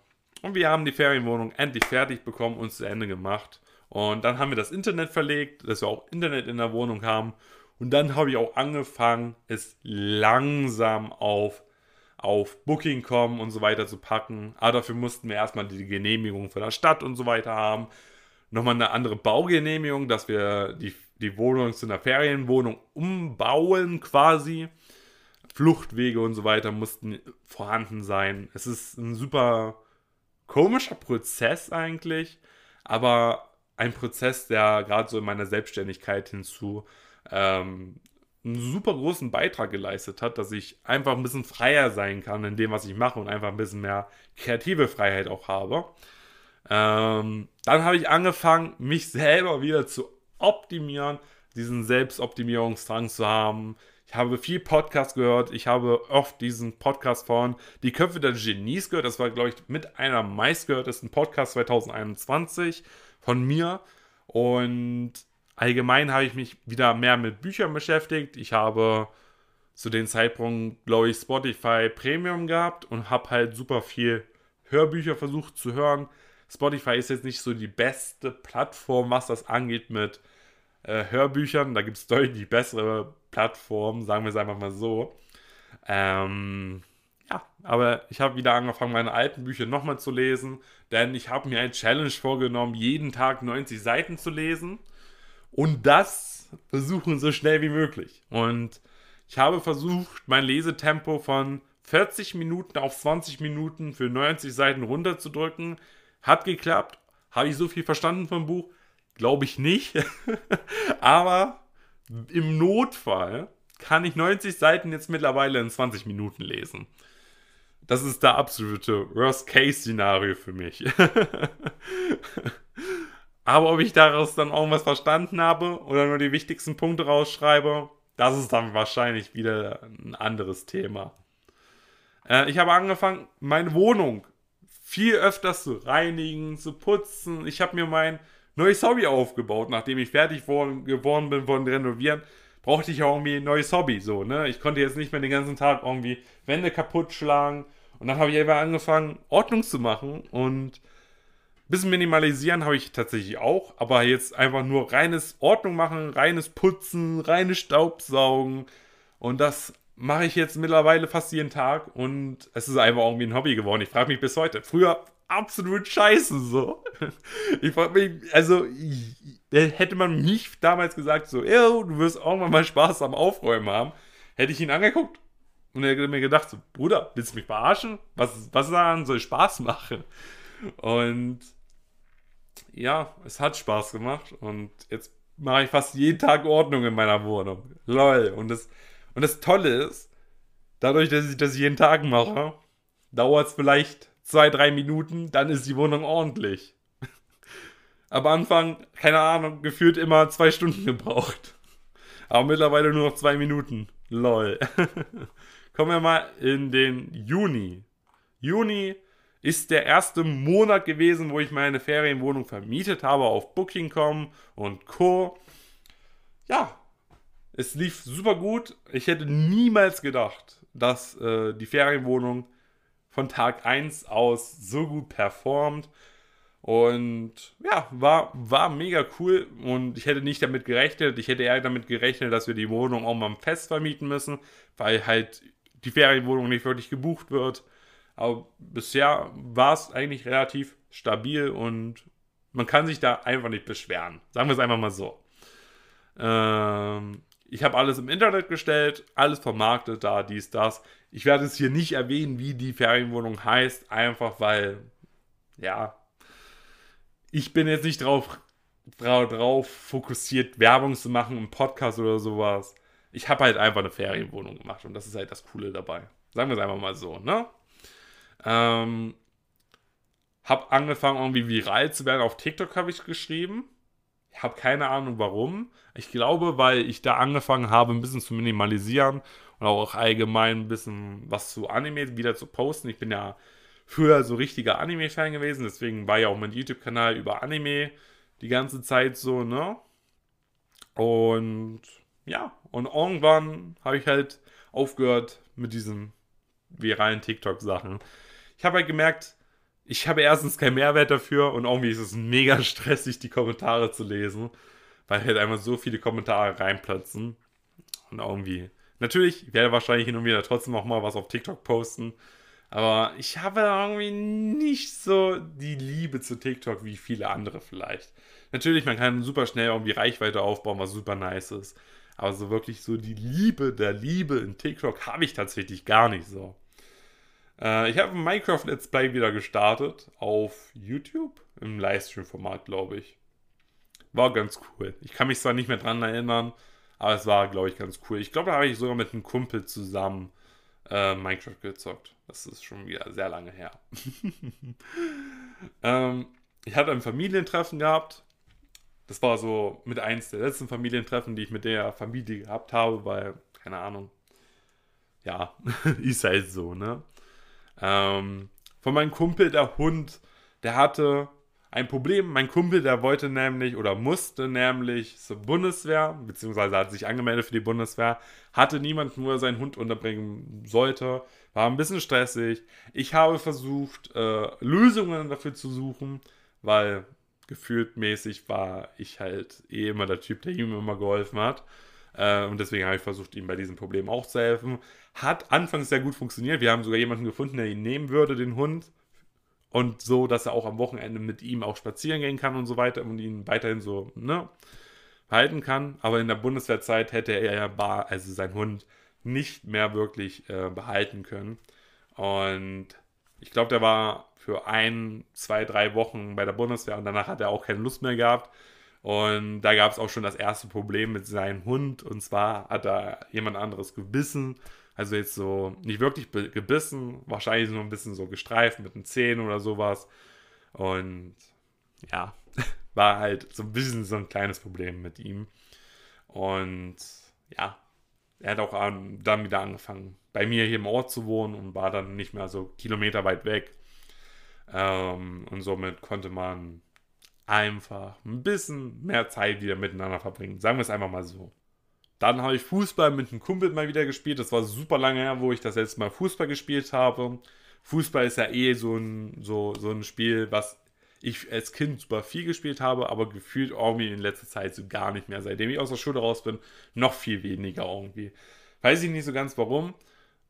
Und wir haben die Ferienwohnung endlich fertig bekommen und zu Ende gemacht. Und dann haben wir das Internet verlegt, dass wir auch Internet in der Wohnung haben. Und dann habe ich auch angefangen, es langsam auf, auf Booking.com und so weiter zu packen. Aber dafür mussten wir erstmal die Genehmigung von der Stadt und so weiter haben nochmal eine andere Baugenehmigung, dass wir die, die Wohnung zu einer Ferienwohnung umbauen quasi. Fluchtwege und so weiter mussten vorhanden sein. Es ist ein super komischer Prozess eigentlich, aber ein Prozess, der gerade so in meiner Selbstständigkeit hinzu ähm, einen super großen Beitrag geleistet hat, dass ich einfach ein bisschen freier sein kann in dem, was ich mache und einfach ein bisschen mehr kreative Freiheit auch habe. Ähm, dann habe ich angefangen, mich selber wieder zu optimieren, diesen Selbstoptimierungsdrang zu haben. Ich habe viel Podcast gehört. Ich habe oft diesen Podcast von Die Köpfe der Genies gehört. Das war, glaube ich, mit einer meistgehörtesten Podcast 2021 von mir. Und allgemein habe ich mich wieder mehr mit Büchern beschäftigt. Ich habe zu dem Zeitpunkt, glaube ich, Spotify Premium gehabt und habe halt super viel Hörbücher versucht zu hören. Spotify ist jetzt nicht so die beste Plattform, was das angeht mit äh, Hörbüchern. Da gibt es deutlich bessere Plattformen, sagen wir es einfach mal so. Ähm, ja, aber ich habe wieder angefangen, meine alten Bücher nochmal zu lesen, denn ich habe mir ein Challenge vorgenommen, jeden Tag 90 Seiten zu lesen und das versuchen so schnell wie möglich. Und ich habe versucht, mein Lesetempo von 40 Minuten auf 20 Minuten für 90 Seiten runterzudrücken. Hat geklappt. Habe ich so viel verstanden vom Buch? Glaube ich nicht. Aber im Notfall kann ich 90 Seiten jetzt mittlerweile in 20 Minuten lesen. Das ist der absolute Worst-Case-Szenario für mich. Aber ob ich daraus dann irgendwas verstanden habe oder nur die wichtigsten Punkte rausschreibe, das ist dann wahrscheinlich wieder ein anderes Thema. Äh, ich habe angefangen, meine Wohnung viel öfters zu reinigen, zu putzen. Ich habe mir mein neues Hobby aufgebaut, nachdem ich fertig geworden bin von Renovieren brauchte ich auch irgendwie ein neues Hobby, so, ne? Ich konnte jetzt nicht mehr den ganzen Tag irgendwie Wände kaputt schlagen. Und dann habe ich einfach angefangen, Ordnung zu machen und bisschen minimalisieren habe ich tatsächlich auch, aber jetzt einfach nur reines Ordnung machen, reines Putzen, reines Staubsaugen und das mache ich jetzt mittlerweile fast jeden Tag und es ist einfach irgendwie ein Hobby geworden. Ich frage mich bis heute. Früher absolut scheiße so. Ich frage mich, also hätte man mich damals gesagt so, du wirst irgendwann mal Spaß am Aufräumen haben, hätte ich ihn angeguckt und er hätte mir gedacht so, Bruder, willst du mich verarschen? Was, was daran soll Spaß machen? Und ja, es hat Spaß gemacht und jetzt mache ich fast jeden Tag Ordnung in meiner Wohnung. Lol. Und das, und das Tolle ist, dadurch, dass ich das jeden Tag mache, dauert es vielleicht zwei, drei Minuten, dann ist die Wohnung ordentlich. Am Anfang, keine Ahnung, gefühlt immer zwei Stunden gebraucht. Aber mittlerweile nur noch zwei Minuten. Lol. Kommen wir mal in den Juni. Juni ist der erste Monat gewesen, wo ich meine Ferienwohnung vermietet habe auf Booking.com und Co. Ja, es lief super gut. Ich hätte niemals gedacht, dass äh, die Ferienwohnung von Tag 1 aus so gut performt. Und ja, war, war mega cool und ich hätte nicht damit gerechnet. Ich hätte eher damit gerechnet, dass wir die Wohnung auch mal fest vermieten müssen, weil halt die Ferienwohnung nicht wirklich gebucht wird. Aber bisher war es eigentlich relativ stabil und man kann sich da einfach nicht beschweren. Sagen wir es einfach mal so. Ähm, ich habe alles im Internet gestellt, alles vermarktet da, dies, das. Ich werde es hier nicht erwähnen, wie die Ferienwohnung heißt, einfach weil, ja, ich bin jetzt nicht drauf, drauf fokussiert, Werbung zu machen im Podcast oder sowas. Ich habe halt einfach eine Ferienwohnung gemacht und das ist halt das Coole dabei. Sagen wir es einfach mal so, ne? Ähm, hab angefangen, irgendwie viral zu werden. Auf TikTok habe ich geschrieben. Ich habe keine Ahnung warum. Ich glaube, weil ich da angefangen habe, ein bisschen zu minimalisieren und auch allgemein ein bisschen was zu Anime wieder zu posten. Ich bin ja früher so richtiger Anime-Fan gewesen, deswegen war ja auch mein YouTube-Kanal über Anime die ganze Zeit so, ne? Und ja, und irgendwann habe ich halt aufgehört mit diesen viralen TikTok-Sachen ich habe halt gemerkt, ich habe erstens keinen Mehrwert dafür und irgendwie ist es mega stressig, die Kommentare zu lesen, weil halt einfach so viele Kommentare reinplatzen. Und irgendwie. Natürlich, ich werde wahrscheinlich hin und wieder trotzdem noch mal was auf TikTok posten. Aber ich habe irgendwie nicht so die Liebe zu TikTok wie viele andere vielleicht. Natürlich, man kann super schnell irgendwie Reichweite aufbauen, was super nice ist. Aber so wirklich so die Liebe der Liebe in TikTok habe ich tatsächlich gar nicht so. Äh, ich habe ein Minecraft Let's Play wieder gestartet auf YouTube im Livestream-Format, glaube ich. War ganz cool. Ich kann mich zwar nicht mehr dran erinnern, Aber es war, glaube ich, ganz cool. Ich glaube, da habe ich sogar mit einem Kumpel zusammen äh, Minecraft gezockt. Das ist schon wieder sehr lange her. ähm, ich hatte ein Familientreffen gehabt. Das war so mit eins der letzten Familientreffen, die ich mit der Familie gehabt habe, weil, keine Ahnung. Ja, ist halt so, ne? Ähm, von meinem Kumpel, der Hund, der hatte ein Problem. Mein Kumpel, der wollte nämlich oder musste nämlich zur Bundeswehr, beziehungsweise hat sich angemeldet für die Bundeswehr, hatte niemanden, wo er seinen Hund unterbringen sollte, war ein bisschen stressig. Ich habe versucht, äh, Lösungen dafür zu suchen, weil gefühlt mäßig war ich halt eh immer der Typ, der ihm immer geholfen hat. Äh, und deswegen habe ich versucht, ihm bei diesem Problem auch zu helfen. Hat anfangs sehr gut funktioniert. Wir haben sogar jemanden gefunden, der ihn nehmen würde, den Hund und so, dass er auch am Wochenende mit ihm auch spazieren gehen kann und so weiter und ihn weiterhin so ne, halten kann. Aber in der Bundeswehrzeit hätte er ja bar, also sein Hund nicht mehr wirklich äh, behalten können. Und ich glaube, der war für ein, zwei, drei Wochen bei der Bundeswehr und danach hat er auch keine Lust mehr gehabt. Und da gab es auch schon das erste Problem mit seinem Hund. Und zwar hat er jemand anderes gebissen also jetzt so nicht wirklich gebissen, wahrscheinlich nur ein bisschen so gestreift mit den Zähnen oder sowas. Und ja, war halt so ein bisschen so ein kleines Problem mit ihm. Und ja, er hat auch dann wieder angefangen, bei mir hier im Ort zu wohnen und war dann nicht mehr so kilometerweit weg. Ähm, und somit konnte man einfach ein bisschen mehr Zeit wieder miteinander verbringen. Sagen wir es einfach mal so. Dann habe ich Fußball mit einem Kumpel mal wieder gespielt. Das war super lange her, wo ich das letzte Mal Fußball gespielt habe. Fußball ist ja eh so ein, so, so ein Spiel, was ich als Kind super viel gespielt habe, aber gefühlt irgendwie in letzter Zeit so gar nicht mehr. Seitdem ich aus der Schule raus bin, noch viel weniger irgendwie. Weiß ich nicht so ganz warum.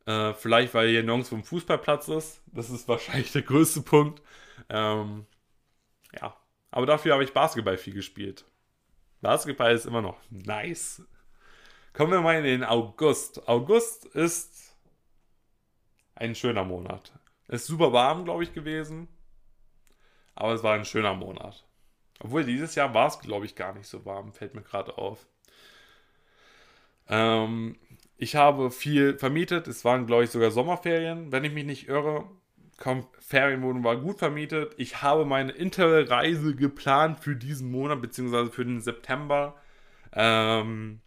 Äh, vielleicht, weil hier nirgends ein Fußballplatz ist. Das ist wahrscheinlich der größte Punkt. Ähm, ja. Aber dafür habe ich Basketball viel gespielt. Basketball ist immer noch nice. Kommen wir mal in den August. August ist ein schöner Monat. Ist super warm, glaube ich, gewesen. Aber es war ein schöner Monat. Obwohl dieses Jahr war es, glaube ich, gar nicht so warm, fällt mir gerade auf. Ähm, ich habe viel vermietet. Es waren, glaube ich, sogar Sommerferien, wenn ich mich nicht irre. Ferienwohnung war gut vermietet. Ich habe meine Interreise geplant für diesen Monat, beziehungsweise für den September. Ähm,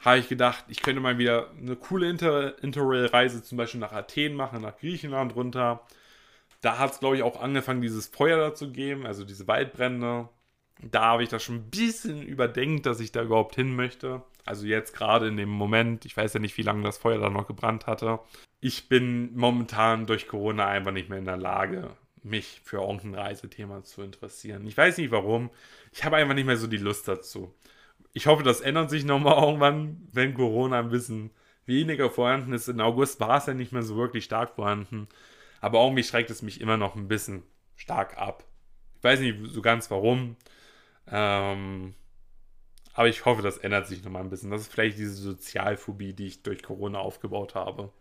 habe ich gedacht, ich könnte mal wieder eine coole Inter Interrail-Reise zum Beispiel nach Athen machen, nach Griechenland runter. Da hat es, glaube ich, auch angefangen, dieses Feuer da zu geben, also diese Waldbrände. Da habe ich das schon ein bisschen überdenkt, dass ich da überhaupt hin möchte. Also jetzt gerade in dem Moment, ich weiß ja nicht, wie lange das Feuer da noch gebrannt hatte. Ich bin momentan durch Corona einfach nicht mehr in der Lage, mich für irgendein Reisethema zu interessieren. Ich weiß nicht warum. Ich habe einfach nicht mehr so die Lust dazu ich hoffe, das ändert sich nochmal irgendwann, wenn Corona ein bisschen weniger vorhanden ist. In August war es ja nicht mehr so wirklich stark vorhanden. Aber irgendwie schreckt es mich immer noch ein bisschen stark ab. Ich weiß nicht so ganz warum. Ähm, aber ich hoffe, das ändert sich nochmal ein bisschen. Das ist vielleicht diese Sozialphobie, die ich durch Corona aufgebaut habe.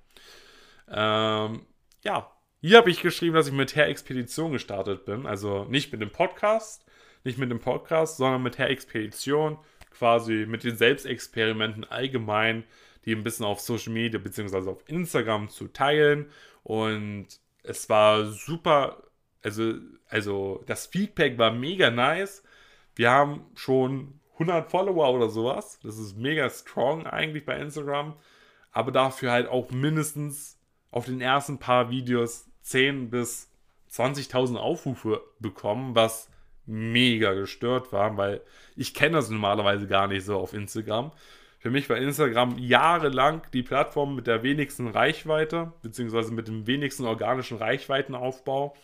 Ähm, ja, hier habe ich geschrieben, dass ich mit Herr Expedition gestartet bin. Also nicht mit dem Podcast, nicht mit dem Podcast, sondern mit Herr Expedition quasi mit den Selbstexperimenten allgemein, die ein bisschen auf Social Media bzw. auf Instagram zu teilen. Und es war super, also, also das Feedback war mega nice. Wir haben schon 100 Follower oder sowas. Das ist mega strong eigentlich bei Instagram. Aber dafür halt auch mindestens auf den ersten paar Videos 10 bis 20.000 Aufrufe bekommen, was mega gestört war, weil ich kenne das normalerweise gar nicht so auf Instagram. Für mich war Instagram jahrelang die Plattform mit der wenigsten Reichweite, beziehungsweise mit dem wenigsten organischen Reichweitenaufbau.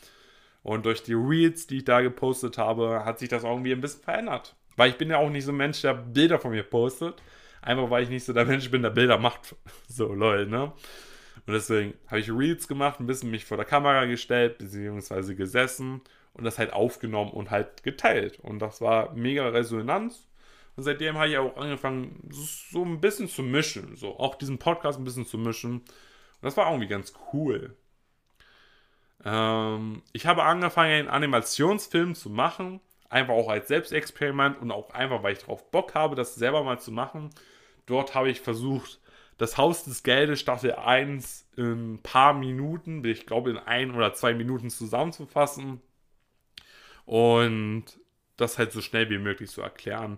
Und durch die Reels, die ich da gepostet habe, hat sich das irgendwie ein bisschen verändert. Weil ich bin ja auch nicht so ein Mensch, der Bilder von mir postet. Einfach weil ich nicht so der Mensch bin, der Bilder macht. So, lol, ne? Und deswegen habe ich Reels gemacht, ein bisschen mich vor der Kamera gestellt, beziehungsweise gesessen und das halt aufgenommen und halt geteilt. Und das war mega Resonanz. Und seitdem habe ich auch angefangen, so ein bisschen zu mischen. So auch diesen Podcast ein bisschen zu mischen. Und das war irgendwie ganz cool. Ähm, ich habe angefangen, einen Animationsfilm zu machen. Einfach auch als Selbstexperiment und auch einfach, weil ich drauf Bock habe, das selber mal zu machen. Dort habe ich versucht, das Haus des Geldes Staffel 1 in ein paar Minuten, ich glaube in ein oder zwei Minuten zusammenzufassen und das halt so schnell wie möglich zu erklären.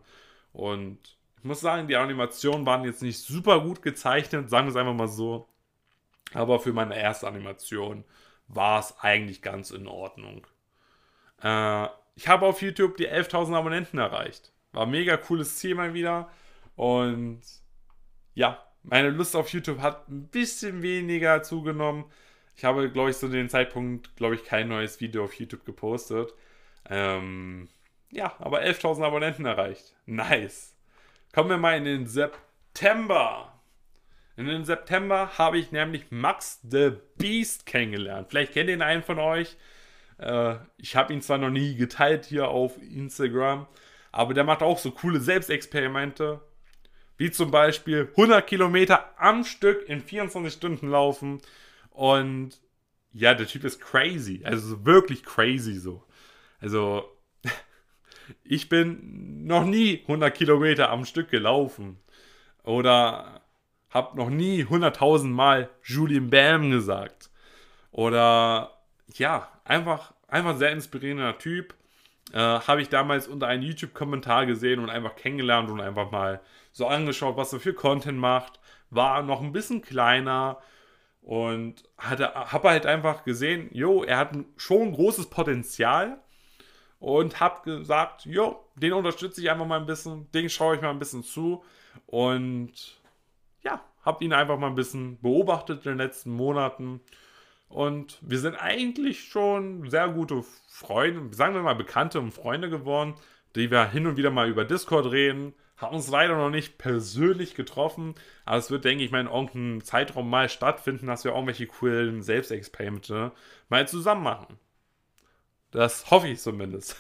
Und ich muss sagen, die Animationen waren jetzt nicht super gut gezeichnet, sagen wir es einfach mal so. Aber für meine erste Animation war es eigentlich ganz in Ordnung. Äh, ich habe auf YouTube die 11.000 Abonnenten erreicht. War ein mega cooles Ziel mal wieder. Und ja, meine Lust auf YouTube hat ein bisschen weniger zugenommen. Ich habe, glaube ich, zu dem Zeitpunkt, glaube ich, kein neues Video auf YouTube gepostet. Ähm, ja, aber 11.000 Abonnenten erreicht. Nice. Kommen wir mal in den September. In den September habe ich nämlich Max the Beast kennengelernt. Vielleicht kennt ihn einen von euch. Äh, ich habe ihn zwar noch nie geteilt hier auf Instagram, aber der macht auch so coole Selbstexperimente. Wie zum Beispiel 100 Kilometer am Stück in 24 Stunden laufen. Und ja, der Typ ist crazy. Also wirklich crazy so. Also, ich bin noch nie 100 Kilometer am Stück gelaufen. Oder habe noch nie 100.000 Mal Julian Bam gesagt. Oder ja, einfach, einfach sehr inspirierender Typ. Äh, habe ich damals unter einem YouTube-Kommentar gesehen und einfach kennengelernt und einfach mal so angeschaut, was er für Content macht. War noch ein bisschen kleiner und hatte, habe halt einfach gesehen, jo, er hat schon großes Potenzial und habe gesagt, jo, den unterstütze ich einfach mal ein bisschen, den schaue ich mal ein bisschen zu und ja, habe ihn einfach mal ein bisschen beobachtet in den letzten Monaten und wir sind eigentlich schon sehr gute Freunde, sagen wir mal Bekannte und Freunde geworden, die wir hin und wieder mal über Discord reden. Haben uns leider noch nicht persönlich getroffen, aber es wird, denke ich mal, in irgendeinem Zeitraum mal stattfinden, dass wir irgendwelche coolen Selbstexperimente mal zusammen machen. Das hoffe ich zumindest.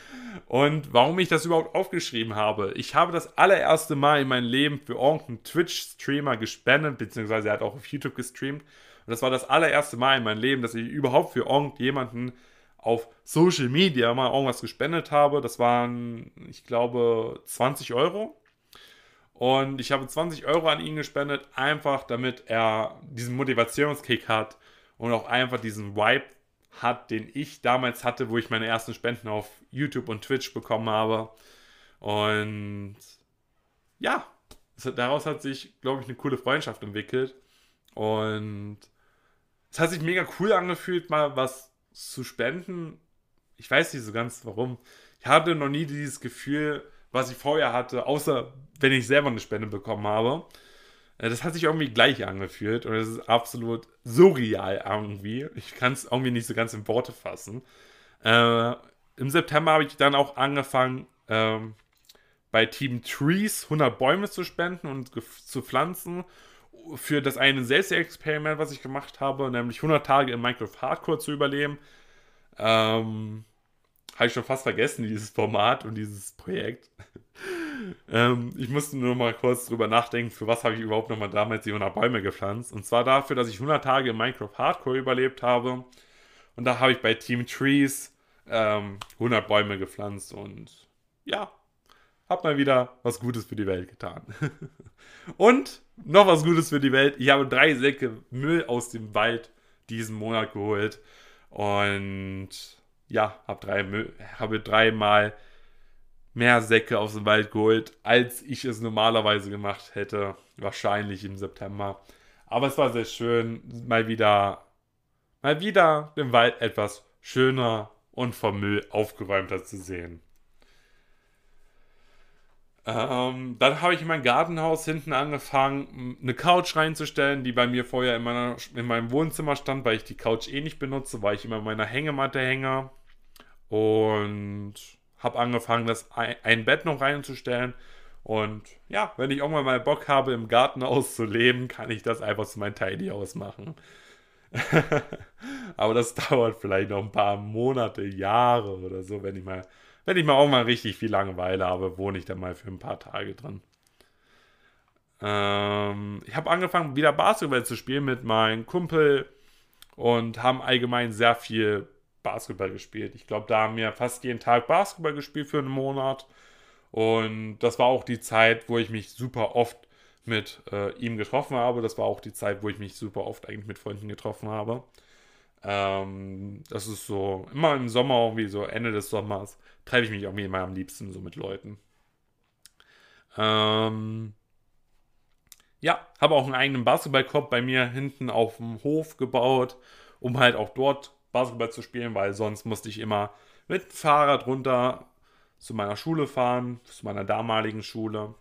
Und warum ich das überhaupt aufgeschrieben habe. Ich habe das allererste Mal in meinem Leben für irgendeinen Twitch-Streamer gespendet, beziehungsweise er hat auch auf YouTube gestreamt. Und das war das allererste Mal in meinem Leben, dass ich überhaupt für irgendjemanden auf Social Media mal irgendwas gespendet habe. Das waren, ich glaube, 20 Euro. Und ich habe 20 Euro an ihn gespendet, einfach damit er diesen Motivationskick hat und auch einfach diesen Vibe hat, den ich damals hatte, wo ich meine ersten Spenden auf YouTube und Twitch bekommen habe. Und ja, daraus hat sich, glaube ich, eine coole Freundschaft entwickelt. Und es hat sich mega cool angefühlt, mal was zu spenden. Ich weiß nicht so ganz warum. Ich hatte noch nie dieses Gefühl, was ich vorher hatte, außer wenn ich selber eine Spende bekommen habe. Äh, das hat sich irgendwie gleich angefühlt und es ist absolut surreal irgendwie. Ich kann es irgendwie nicht so ganz in Worte fassen. Äh, Im September habe ich dann auch angefangen, ähm, bei Team Trees 100 Bäume zu spenden und zu pflanzen für das eine Selbstexperiment, was ich gemacht habe, nämlich 100 Tage in Minecraft Hardcore zu überleben. Ähm, habe ich schon fast vergessen, dieses Format und dieses Projekt. ähm, ich musste nur mal kurz drüber nachdenken, für was habe ich überhaupt nochmal damals die 100 Bäume gepflanzt. Und zwar dafür, dass ich 100 Tage in Minecraft Hardcore überlebt habe. Und da habe ich bei Team Trees ähm, 100 Bäume gepflanzt und ja, habe mal wieder was Gutes für die Welt getan. und noch was Gutes für die Welt. Ich habe drei Säcke Müll aus dem Wald diesen Monat geholt. Und ja, habe drei, habe dreimal mehr Säcke aus dem Wald geholt, als ich es normalerweise gemacht hätte. Wahrscheinlich im September. Aber es war sehr schön, mal wieder, mal wieder den Wald etwas schöner und vom Müll aufgeräumter zu sehen. Ähm, dann habe ich in mein Gartenhaus hinten angefangen, eine Couch reinzustellen, die bei mir vorher in, meiner, in meinem Wohnzimmer stand, weil ich die Couch eh nicht benutze, weil ich immer meiner Hängematte hänge. Und habe angefangen, das ein, ein Bett noch reinzustellen. Und ja, wenn ich irgendwann mal Bock habe, im Gartenhaus zu leben, kann ich das einfach zu meinem Tidy House machen. Aber das dauert vielleicht noch ein paar Monate, Jahre oder so, wenn ich mal wenn ich mal auch mal richtig viel Langeweile habe, wohne ich dann mal für ein paar Tage drin. Ähm, ich habe angefangen, wieder Basketball zu spielen mit meinem Kumpel und haben allgemein sehr viel Basketball gespielt. Ich glaube, da haben wir fast jeden Tag Basketball gespielt für einen Monat. Und das war auch die Zeit, wo ich mich super oft mit äh, ihm getroffen habe. Das war auch die Zeit, wo ich mich super oft eigentlich mit Freunden getroffen habe. Ähm, das ist so, immer im Sommer, irgendwie so Ende des Sommers, treffe ich mich irgendwie immer am liebsten so mit Leuten. Ähm, ja, habe auch einen eigenen Basketballkorb bei mir hinten auf dem Hof gebaut, um halt auch dort Basketball zu spielen, weil sonst musste ich immer mit Fahrrad runter zu meiner Schule fahren, zu meiner damaligen Schule.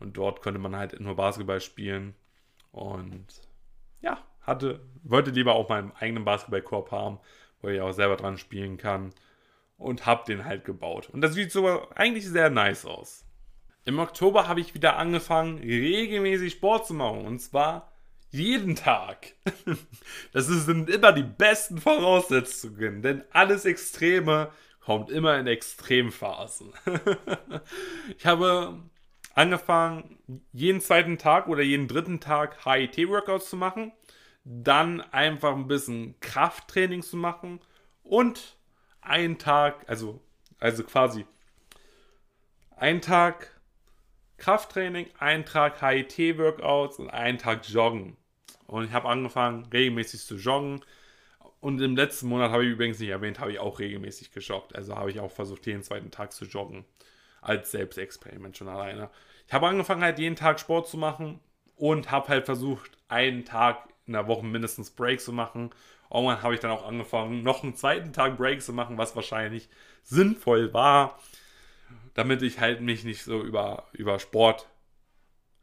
Und dort konnte man halt nur Basketball spielen. Und ja, hatte, wollte lieber auch meinen eigenen Basketballkorb haben, wo ich auch selber dran spielen kann. Und habe den halt gebaut. Und das sieht so eigentlich sehr nice aus. Im Oktober habe ich wieder angefangen, regelmäßig Sport zu machen. Und zwar jeden Tag. Das sind immer die besten Voraussetzungen, denn alles Extreme kommt immer in Extremphasen. Ich habe angefangen, jeden zweiten Tag oder jeden dritten Tag HIT-Workouts zu machen, dann einfach ein bisschen Krafttraining zu machen und einen Tag, also, also quasi einen Tag Krafttraining, einen Tag HIT-Workouts und einen Tag Joggen. Und ich habe angefangen, regelmäßig zu joggen. Und im letzten Monat habe ich übrigens nicht erwähnt, habe ich auch regelmäßig gejoggt. Also habe ich auch versucht, jeden zweiten Tag zu joggen. Als Selbstexperiment schon alleine. Ich habe angefangen, halt jeden Tag Sport zu machen und habe halt versucht, einen Tag in der Woche mindestens Break zu machen. Irgendwann habe ich dann auch angefangen, noch einen zweiten Tag Break zu machen, was wahrscheinlich sinnvoll war, damit ich halt mich nicht so über, über Sport,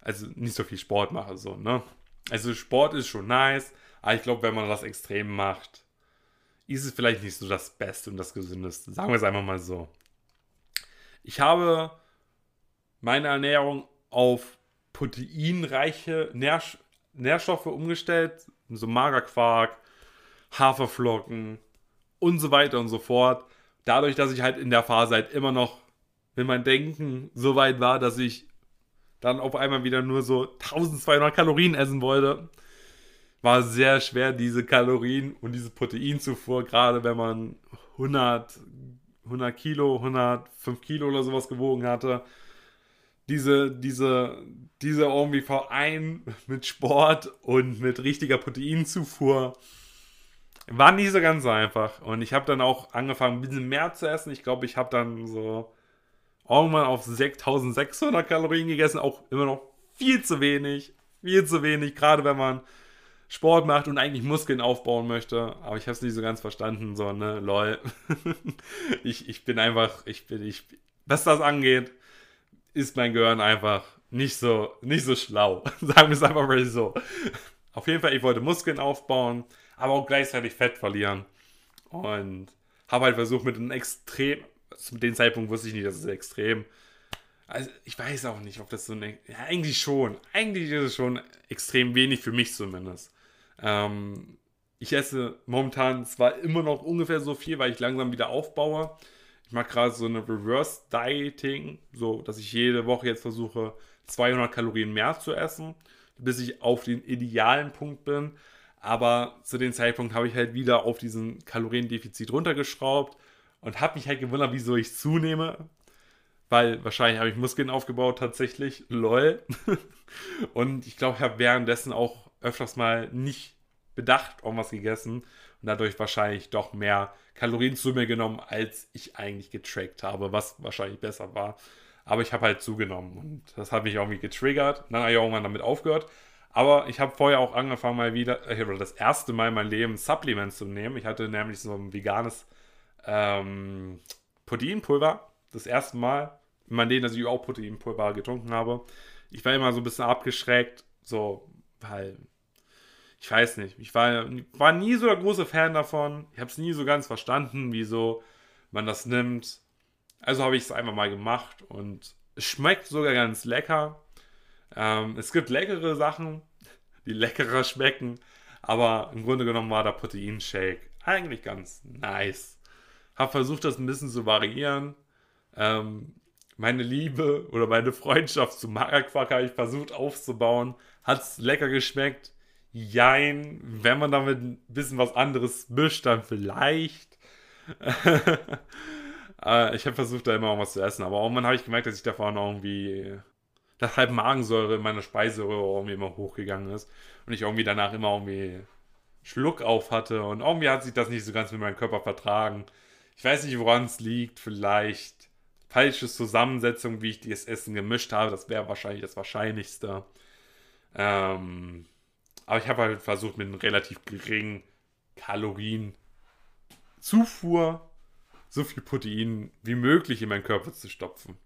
also nicht so viel Sport mache, so, ne? Also Sport ist schon nice, aber ich glaube, wenn man das extrem macht, ist es vielleicht nicht so das Beste und das Gesündeste. Sagen wir es einfach mal so. Ich habe meine Ernährung auf proteinreiche Nähr Nährstoffe umgestellt, so Magerquark, Haferflocken und so weiter und so fort. Dadurch, dass ich halt in der Phase halt immer noch, wenn mein Denken so weit war, dass ich dann auf einmal wieder nur so 1200 Kalorien essen wollte, war sehr schwer, diese Kalorien und diese Proteinzufuhr, gerade wenn man 100, 100 Kilo, 105 Kilo oder sowas gewogen hatte, diese, diese, diese irgendwie Verein mit Sport und mit richtiger Proteinzufuhr war nicht so ganz einfach. Und ich habe dann auch angefangen, ein bisschen mehr zu essen. Ich glaube, ich habe dann so irgendwann auf 6600 Kalorien gegessen. Auch immer noch viel zu wenig. Viel zu wenig, gerade wenn man Sport macht und eigentlich Muskeln aufbauen möchte. Aber ich habe es nicht so ganz verstanden. So, ne, lol. ich, ich bin einfach, ich bin, ich, was das angeht, ist mein Gehirn einfach nicht so, nicht so schlau. Sagen wir es einfach mal so. Auf jeden Fall, ich wollte Muskeln aufbauen, aber auch gleichzeitig Fett verlieren. Und habe halt versucht, mit einem extrem, zu dem Zeitpunkt wusste ich nicht, dass es extrem. Also, ich weiß auch nicht, ob das so eine. Ja, eigentlich schon. Eigentlich ist es schon extrem wenig für mich zumindest. Ähm, ich esse momentan zwar immer noch ungefähr so viel, weil ich langsam wieder aufbaue. Ich mache gerade so eine Reverse Dieting, so dass ich jede Woche jetzt versuche, 200 Kalorien mehr zu essen, bis ich auf den idealen Punkt bin. Aber zu dem Zeitpunkt habe ich halt wieder auf diesen Kaloriendefizit runtergeschraubt und habe mich halt gewundert, wieso ich zunehme. Weil wahrscheinlich habe ich Muskeln aufgebaut, tatsächlich. Lol. und ich glaube, ich habe währenddessen auch öfters mal nicht bedacht irgendwas gegessen und dadurch wahrscheinlich doch mehr Kalorien zu mir genommen, als ich eigentlich getrackt habe, was wahrscheinlich besser war. Aber ich habe halt zugenommen und das hat mich irgendwie getriggert. dann habe ich irgendwann damit aufgehört. Aber ich habe vorher auch angefangen, mal wieder, äh, oder das erste Mal in meinem Leben Supplements zu nehmen. Ich hatte nämlich so ein veganes ähm, Proteinpulver. Das erste Mal in meinem Leben, dass ich auch Proteinpulver getrunken habe. Ich war immer so ein bisschen abgeschreckt, so, weil ich weiß nicht, ich war, war nie so der große Fan davon. Ich habe es nie so ganz verstanden, wieso man das nimmt. Also habe ich es einfach mal gemacht und es schmeckt sogar ganz lecker. Ähm, es gibt leckere Sachen, die leckerer schmecken, aber im Grunde genommen war der Proteinshake eigentlich ganz nice. Habe versucht, das ein bisschen zu variieren. Ähm, meine Liebe oder meine Freundschaft zu Magerquark habe ich versucht aufzubauen. Hat es lecker geschmeckt. Jein, wenn man damit ein bisschen was anderes mischt, dann vielleicht. Äh, ich habe versucht, da immer was zu essen, aber irgendwann habe ich gemerkt, dass ich davon irgendwie, dass halt Magensäure in meiner Speiseröhre irgendwie immer hochgegangen ist und ich irgendwie danach immer irgendwie Schluck auf hatte und irgendwie hat sich das nicht so ganz mit meinem Körper vertragen. Ich weiß nicht, woran es liegt. Vielleicht falsche Zusammensetzung, wie ich das Essen gemischt habe. Das wäre wahrscheinlich das Wahrscheinlichste. Ähm, aber ich habe halt versucht, mit einem relativ geringen Kalorienzufuhr so viel Protein wie möglich in meinen Körper zu stopfen.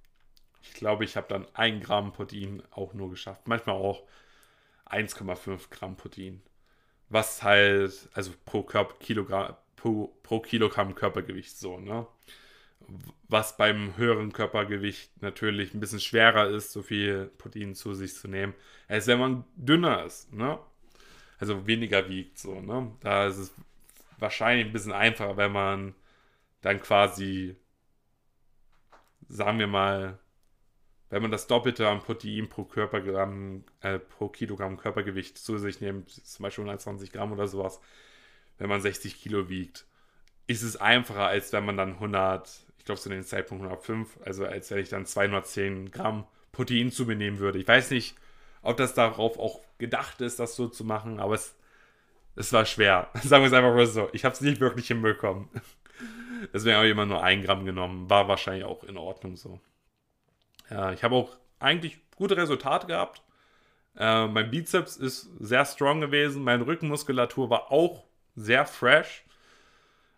Ich glaube, ich habe dann 1 Gramm Protein auch nur geschafft. Manchmal auch 1,5 Gramm Protein. Was halt, also pro, Körper, Kilogramm, pro, pro Kilogramm Körpergewicht so, ne? Was beim höheren Körpergewicht natürlich ein bisschen schwerer ist, so viel Protein zu sich zu nehmen, als wenn man dünner ist, ne? Also weniger wiegt, so, ne? Da ist es wahrscheinlich ein bisschen einfacher, wenn man dann quasi, sagen wir mal, wenn man das Doppelte an Protein pro Körpergramm, äh, pro Kilogramm Körpergewicht zu sich nimmt, zum Beispiel 120 Gramm oder sowas, wenn man 60 Kilo wiegt, ist es einfacher, als wenn man dann 100, ich glaube zu dem Zeitpunkt 105, also als wenn ich dann 210 Gramm Protein zu mir nehmen würde. Ich weiß nicht, ob das darauf auch gedacht ist, das so zu machen, aber es, es war schwer. Sagen wir es einfach mal so. Ich habe es nicht wirklich hinbekommen. Deswegen habe ich immer nur ein Gramm genommen. War wahrscheinlich auch in Ordnung so. Ja, ich habe auch eigentlich gute Resultate gehabt. Äh, mein Bizeps ist sehr strong gewesen. Meine Rückenmuskulatur war auch sehr fresh.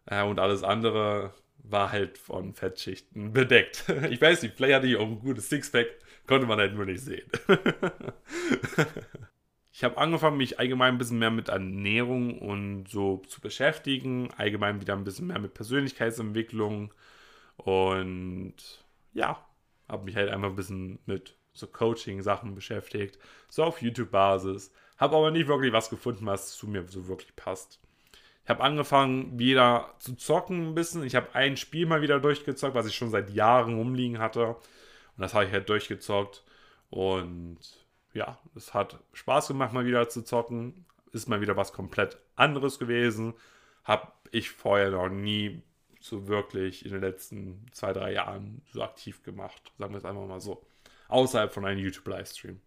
Äh, und alles andere war halt von Fettschichten bedeckt. Ich weiß nicht, vielleicht hatte ich auch ein gutes Sixpack, konnte man halt nur nicht sehen. ich habe angefangen, mich allgemein ein bisschen mehr mit Ernährung und so zu beschäftigen. Allgemein wieder ein bisschen mehr mit Persönlichkeitsentwicklung. Und ja, habe mich halt einfach ein bisschen mit so Coaching-Sachen beschäftigt. So auf YouTube-Basis. Habe aber nicht wirklich was gefunden, was zu mir so wirklich passt. Ich habe angefangen, wieder zu zocken ein bisschen. Ich habe ein Spiel mal wieder durchgezockt, was ich schon seit Jahren rumliegen hatte. Und das habe ich halt durchgezockt. Und ja, es hat Spaß gemacht, mal wieder zu zocken. Ist mal wieder was komplett anderes gewesen. Habe ich vorher noch nie so wirklich in den letzten zwei, drei Jahren so aktiv gemacht. Sagen wir es einfach mal so. Außerhalb von einem YouTube-Livestream.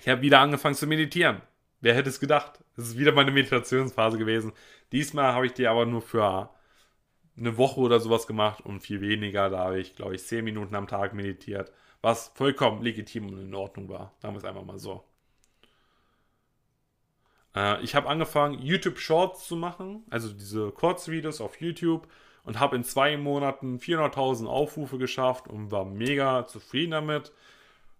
Ich habe wieder angefangen zu meditieren. Wer hätte es gedacht? Es ist wieder meine Meditationsphase gewesen. Diesmal habe ich die aber nur für eine Woche oder sowas gemacht und viel weniger. Da habe ich, glaube ich, zehn Minuten am Tag meditiert, was vollkommen legitim und in Ordnung war. Sagen wir es einfach mal so. Äh, ich habe angefangen, YouTube Shorts zu machen, also diese Kurzvideos auf YouTube und habe in zwei Monaten 400.000 Aufrufe geschafft und war mega zufrieden damit.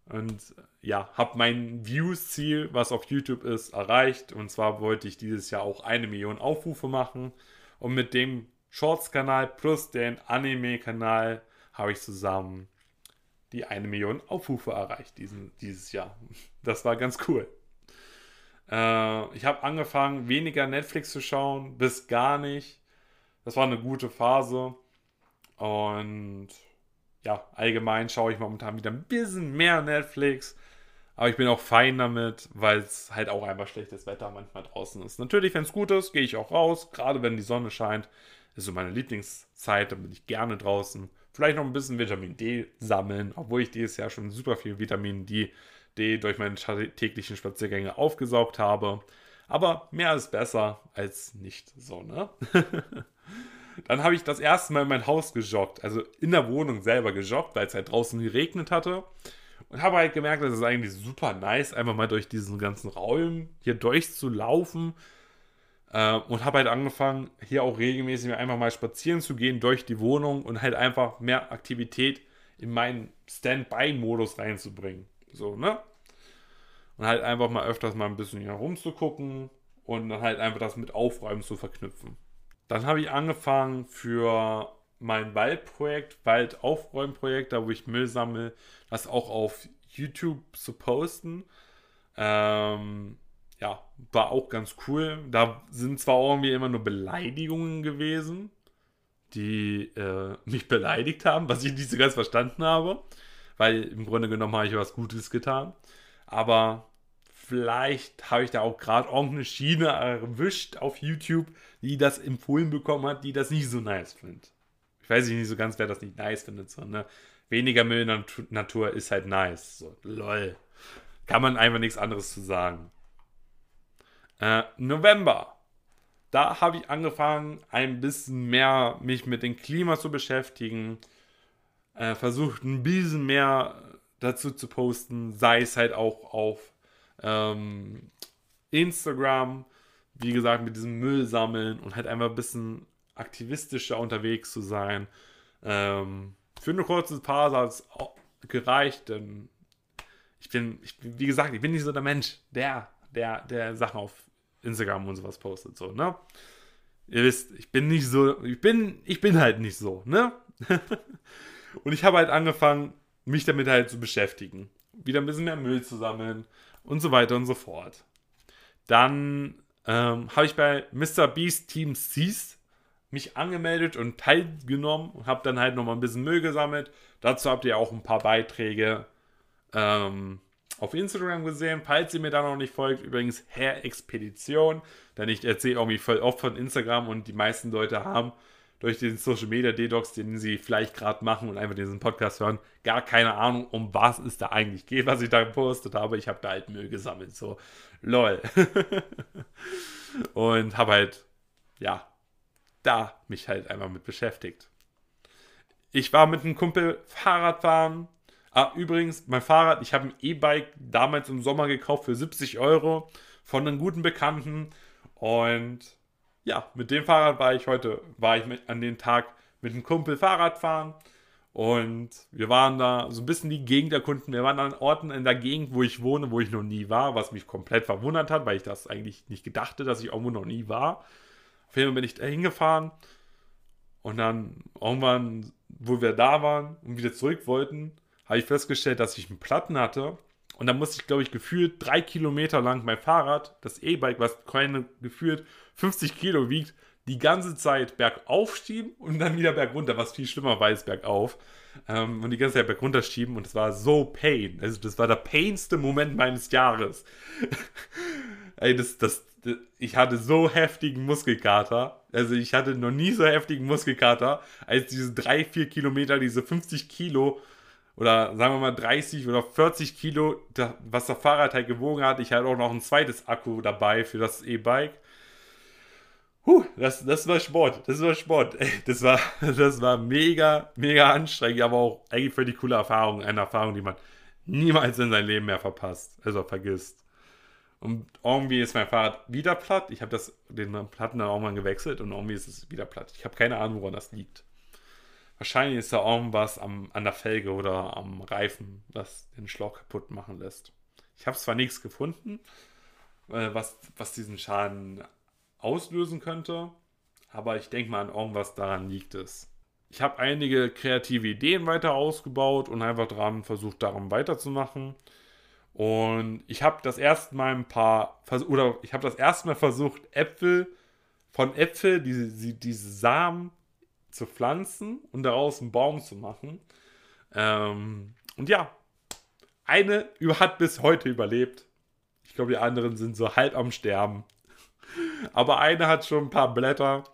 Und ja, habe mein Views-Ziel, was auf YouTube ist, erreicht. Und zwar wollte ich dieses Jahr auch eine Million Aufrufe machen. Und mit dem Shorts-Kanal plus den Anime-Kanal habe ich zusammen die eine Million Aufrufe erreicht diesen, dieses Jahr. Das war ganz cool. Äh, ich habe angefangen, weniger Netflix zu schauen, bis gar nicht. Das war eine gute Phase. Und ja, allgemein schaue ich momentan wieder ein bisschen mehr Netflix. Aber ich bin auch fein damit, weil es halt auch einfach schlechtes Wetter manchmal draußen ist. Natürlich, wenn es gut ist, gehe ich auch raus. Gerade wenn die Sonne scheint, ist so meine Lieblingszeit. Dann bin ich gerne draußen. Vielleicht noch ein bisschen Vitamin D sammeln, obwohl ich dieses Jahr schon super viel Vitamin D die durch meine täglichen Spaziergänge aufgesaugt habe. Aber mehr ist besser als nicht so, ne? Dann habe ich das erste Mal in mein Haus gejoggt, also in der Wohnung selber gejoggt, weil es halt draußen geregnet hatte. Und habe halt gemerkt, das ist eigentlich super nice, einfach mal durch diesen ganzen Raum hier durchzulaufen. Äh, und habe halt angefangen, hier auch regelmäßig einfach mal spazieren zu gehen durch die Wohnung und halt einfach mehr Aktivität in meinen Standby-Modus reinzubringen. So, ne? Und halt einfach mal öfters mal ein bisschen herumzugucken und dann halt einfach das mit Aufräumen zu verknüpfen. Dann habe ich angefangen für mein Waldprojekt, Waldaufräumprojekt, da wo ich Müll sammle, das auch auf YouTube zu posten. Ähm, ja, war auch ganz cool. Da sind zwar irgendwie immer nur Beleidigungen gewesen, die äh, mich beleidigt haben, was ich nicht so ganz verstanden habe weil im Grunde genommen habe ich was Gutes getan. Aber vielleicht habe ich da auch gerade irgendeine Schiene erwischt auf YouTube, die das empfohlen bekommen hat, die das nicht so nice findet. Ich weiß nicht so ganz, wer das nicht nice findet, sondern weniger Müll in der Natur ist halt nice. So, lol. Kann man einfach nichts anderes zu sagen. Äh, November. Da habe ich angefangen, ein bisschen mehr mich mit dem Klima zu beschäftigen. Äh, versucht ein bisschen mehr dazu zu posten, sei es halt auch auf ähm, Instagram, wie gesagt, mit diesem Müll sammeln und halt einfach ein bisschen aktivistischer unterwegs zu sein. Ähm, für eine kurze Phase hat es gereicht, denn ich bin, ich wie gesagt, ich bin nicht so der Mensch, der, der, der Sachen auf Instagram und sowas postet, so, ne? Ihr wisst, ich bin nicht so, ich bin, ich bin halt nicht so, ne? und ich habe halt angefangen, mich damit halt zu beschäftigen. Wieder ein bisschen mehr Müll zu sammeln und so weiter und so fort. Dann ähm, habe ich bei Mr. Beast Team Seas mich angemeldet und teilgenommen und habe dann halt nochmal ein bisschen Müll gesammelt. Dazu habt ihr auch ein paar Beiträge ähm, auf Instagram gesehen. Falls ihr mir da noch nicht folgt, übrigens Herr Expedition, denn ich erzähle irgendwie voll oft von Instagram und die meisten Leute haben durch den Social Media Detox, den sie vielleicht gerade machen und einfach diesen Podcast hören, gar keine Ahnung, um was es da eigentlich geht, was ich da gepostet habe. Ich habe da halt Müll gesammelt, so lol. und habe halt, ja, da mich halt einfach mit beschäftigt. Ich war mit einem Kumpel Fahrradfahren. Ah, übrigens, mein Fahrrad, ich habe ein E-Bike damals im Sommer gekauft für 70 Euro von einem guten Bekannten. Und ja, mit dem Fahrrad war ich heute, war ich mit, an den Tag mit einem Kumpel Fahrrad fahren und wir waren da so ein bisschen die Gegend erkunden. Wir waren an Orten in der Gegend, wo ich wohne, wo ich noch nie war, was mich komplett verwundert hat, weil ich das eigentlich nicht gedachte, dass ich irgendwo noch nie war. Auf jeden Fall bin ich da hingefahren und dann irgendwann, wo wir da waren und wieder zurück wollten, habe ich festgestellt, dass ich einen Platten hatte und dann musste ich, glaube ich, gefühlt drei Kilometer lang mein Fahrrad, das E-Bike, was keine gefühlt 50 Kilo wiegt, die ganze Zeit bergauf schieben und dann wieder bergunter, was viel schlimmer war als bergauf. Ähm, und die ganze Zeit bergunter schieben und es war so pain. Also das war der painste Moment meines Jahres. Ey, das, das, das, ich hatte so heftigen Muskelkater. Also ich hatte noch nie so heftigen Muskelkater, als diese drei, vier Kilometer, diese 50 Kilo oder sagen wir mal 30 oder 40 Kilo, was der Fahrrad halt gewogen hat. Ich hatte auch noch ein zweites Akku dabei für das E-Bike. Huh, das, das war Sport. Das war Sport. Das war, das war mega, mega anstrengend, aber auch eigentlich für die coole Erfahrung. Eine Erfahrung, die man niemals in seinem Leben mehr verpasst. Also vergisst. Und irgendwie ist mein Fahrrad wieder platt. Ich habe den Platten dann auch mal gewechselt und irgendwie ist es wieder platt. Ich habe keine Ahnung, woran das liegt. Wahrscheinlich ist da irgendwas am, an der Felge oder am Reifen, das den Schlauch kaputt machen lässt. Ich habe zwar nichts gefunden, äh, was, was diesen Schaden auslösen könnte, aber ich denke mal an irgendwas daran liegt es. Ich habe einige kreative Ideen weiter ausgebaut und einfach daran versucht, darum weiterzumachen. Und ich habe das erste Mal ein paar, oder ich habe das erste Mal versucht, Äpfel, von Äpfel, diese, diese Samen zu pflanzen und daraus einen Baum zu machen. Ähm, und ja, eine hat bis heute überlebt. Ich glaube, die anderen sind so halb am Sterben. Aber eine hat schon ein paar Blätter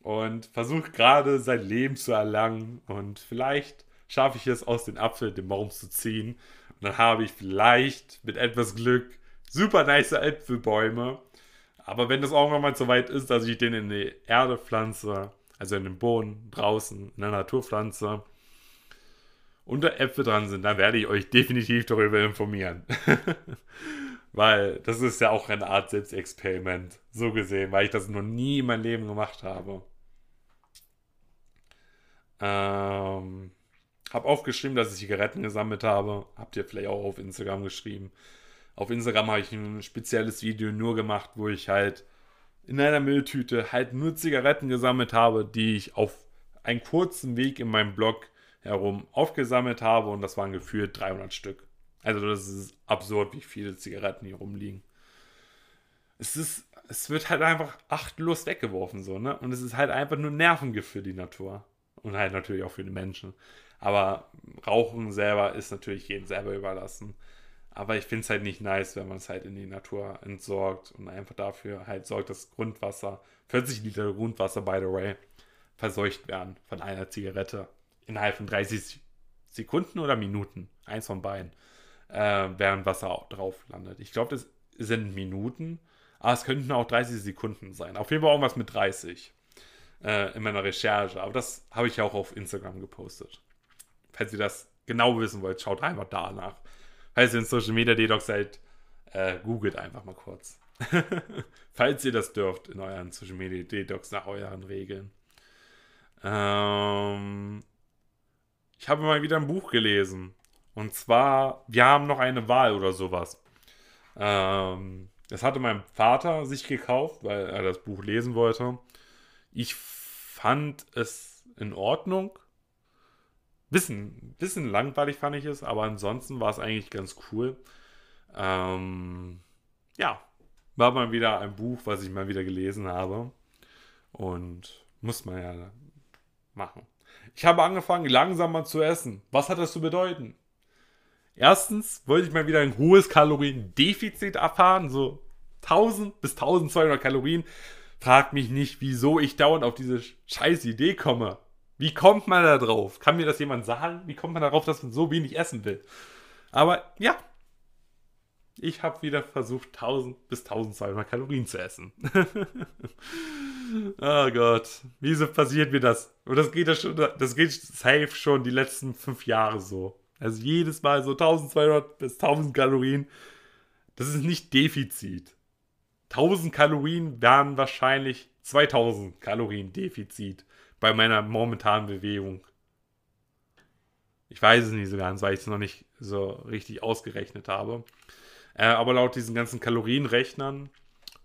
und versucht gerade sein Leben zu erlangen. Und vielleicht schaffe ich es, aus den Apfel den Baum zu ziehen. Und dann habe ich vielleicht mit etwas Glück super nice Äpfelbäume. Aber wenn das irgendwann mal so weit ist, dass ich den in die Erde pflanze, also in den Boden, draußen, in der Naturpflanze, und da Äpfel dran sind, dann werde ich euch definitiv darüber informieren. weil das ist ja auch eine Art Selbstexperiment, so gesehen, weil ich das noch nie in meinem Leben gemacht habe. Ähm, habe aufgeschrieben, dass ich Zigaretten gesammelt habe. Habt ihr vielleicht auch auf Instagram geschrieben. Auf Instagram habe ich ein spezielles Video nur gemacht, wo ich halt in einer Mülltüte halt nur Zigaretten gesammelt habe, die ich auf einen kurzen Weg in meinem Blog herum aufgesammelt habe und das waren gefühlt 300 Stück. Also das ist absurd, wie viele Zigaretten hier rumliegen. Es ist, es wird halt einfach achtlos weggeworfen so, ne? Und es ist halt einfach nur Nervengift für die Natur und halt natürlich auch für die Menschen. Aber Rauchen selber ist natürlich jedem selber überlassen. Aber ich finde es halt nicht nice, wenn man es halt in die Natur entsorgt und einfach dafür halt sorgt, dass Grundwasser, 40 Liter Grundwasser, by the way, verseucht werden von einer Zigarette innerhalb von 30 Sekunden oder Minuten, eins von beiden, äh, während Wasser drauf landet. Ich glaube, das sind Minuten, aber es könnten auch 30 Sekunden sein. Auf jeden Fall irgendwas mit 30 äh, in meiner Recherche. Aber das habe ich ja auch auf Instagram gepostet. Falls ihr das genau wissen wollt, schaut einfach danach. Ihr in Social Media Detox seid, äh, googelt einfach mal kurz. Falls ihr das dürft in euren Social Media Detox nach euren Regeln. Ähm, ich habe mal wieder ein Buch gelesen. Und zwar, wir haben noch eine Wahl oder sowas. Ähm, das hatte mein Vater sich gekauft, weil er das Buch lesen wollte. Ich fand es in Ordnung. Bisschen, bisschen langweilig fand ich es, aber ansonsten war es eigentlich ganz cool. Ähm, ja, war mal wieder ein Buch, was ich mal wieder gelesen habe. Und muss man ja machen. Ich habe angefangen, langsamer zu essen. Was hat das zu bedeuten? Erstens wollte ich mal wieder ein hohes Kaloriendefizit erfahren, so 1000 bis 1200 Kalorien. Frag mich nicht, wieso ich dauernd auf diese scheiß Idee komme. Wie kommt man da drauf? Kann mir das jemand sagen? Wie kommt man darauf, dass man so wenig essen will? Aber ja, ich habe wieder versucht, 1000 bis 1200 Kalorien zu essen. oh Gott, wieso passiert mir das? Und das geht ja schon, das geht safe schon die letzten fünf Jahre so. Also jedes Mal so 1200 bis 1000 Kalorien. Das ist nicht Defizit. 1000 Kalorien wären wahrscheinlich 2000 Kalorien Defizit bei meiner momentanen Bewegung. Ich weiß es nicht so ganz, weil ich es noch nicht so richtig ausgerechnet habe. Äh, aber laut diesen ganzen Kalorienrechnern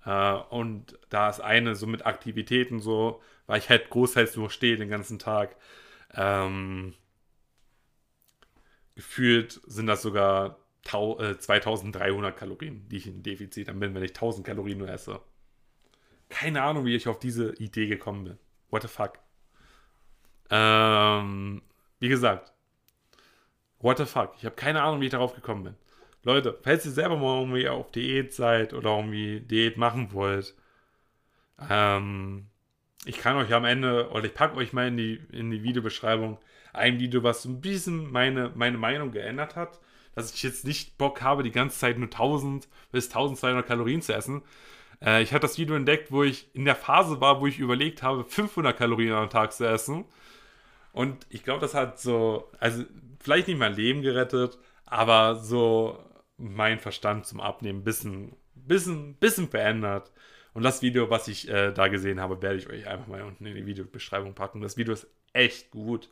äh, und da ist eine so mit Aktivitäten so, weil ich halt großteils nur stehe den ganzen Tag, ähm, gefühlt sind das sogar 2300 äh, Kalorien, die ich in Defizit dann bin, wenn ich 1000 Kalorien nur esse. Keine Ahnung, wie ich auf diese Idee gekommen bin. What the fuck? Ähm, wie gesagt, what the fuck? Ich habe keine Ahnung, wie ich darauf gekommen bin. Leute, falls ihr selber mal irgendwie auf Diät seid oder irgendwie Diät machen wollt, ähm, ich kann euch am Ende, oder ich packe euch mal in die, in die Videobeschreibung ein Video, was so ein bisschen meine, meine Meinung geändert hat. Dass ich jetzt nicht Bock habe, die ganze Zeit nur 1000 bis 1200 Kalorien zu essen. Äh, ich habe das Video entdeckt, wo ich in der Phase war, wo ich überlegt habe, 500 Kalorien am Tag zu essen. Und ich glaube, das hat so, also vielleicht nicht mein Leben gerettet, aber so mein Verstand zum Abnehmen ein bisschen, bisschen, bisschen verändert. Und das Video, was ich äh, da gesehen habe, werde ich euch einfach mal unten in die Videobeschreibung packen. Das Video ist echt gut.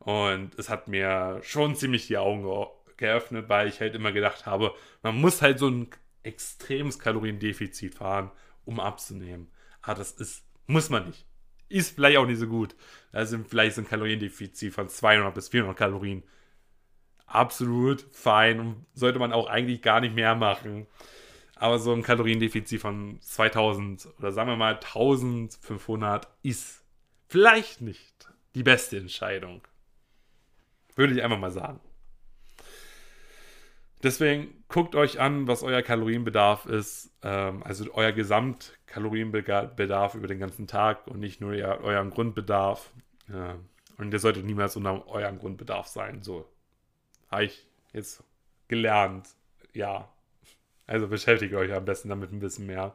Und es hat mir schon ziemlich die Augen geöffnet, weil ich halt immer gedacht habe, man muss halt so ein extremes Kaloriendefizit fahren, um abzunehmen. Aber das ist, muss man nicht. Ist vielleicht auch nicht so gut. Da sind vielleicht so ein Kaloriendefizit von 200 bis 400 Kalorien absolut fein und sollte man auch eigentlich gar nicht mehr machen. Aber so ein Kaloriendefizit von 2000 oder sagen wir mal 1500 ist vielleicht nicht die beste Entscheidung. Würde ich einfach mal sagen. Deswegen guckt euch an, was euer Kalorienbedarf ist, ähm, also euer Gesamtkalorienbedarf über den ganzen Tag und nicht nur euren Grundbedarf. Ja. Und ihr solltet niemals unter eurem Grundbedarf sein. So habe ich jetzt gelernt. Ja. Also beschäftigt euch am besten damit ein bisschen mehr.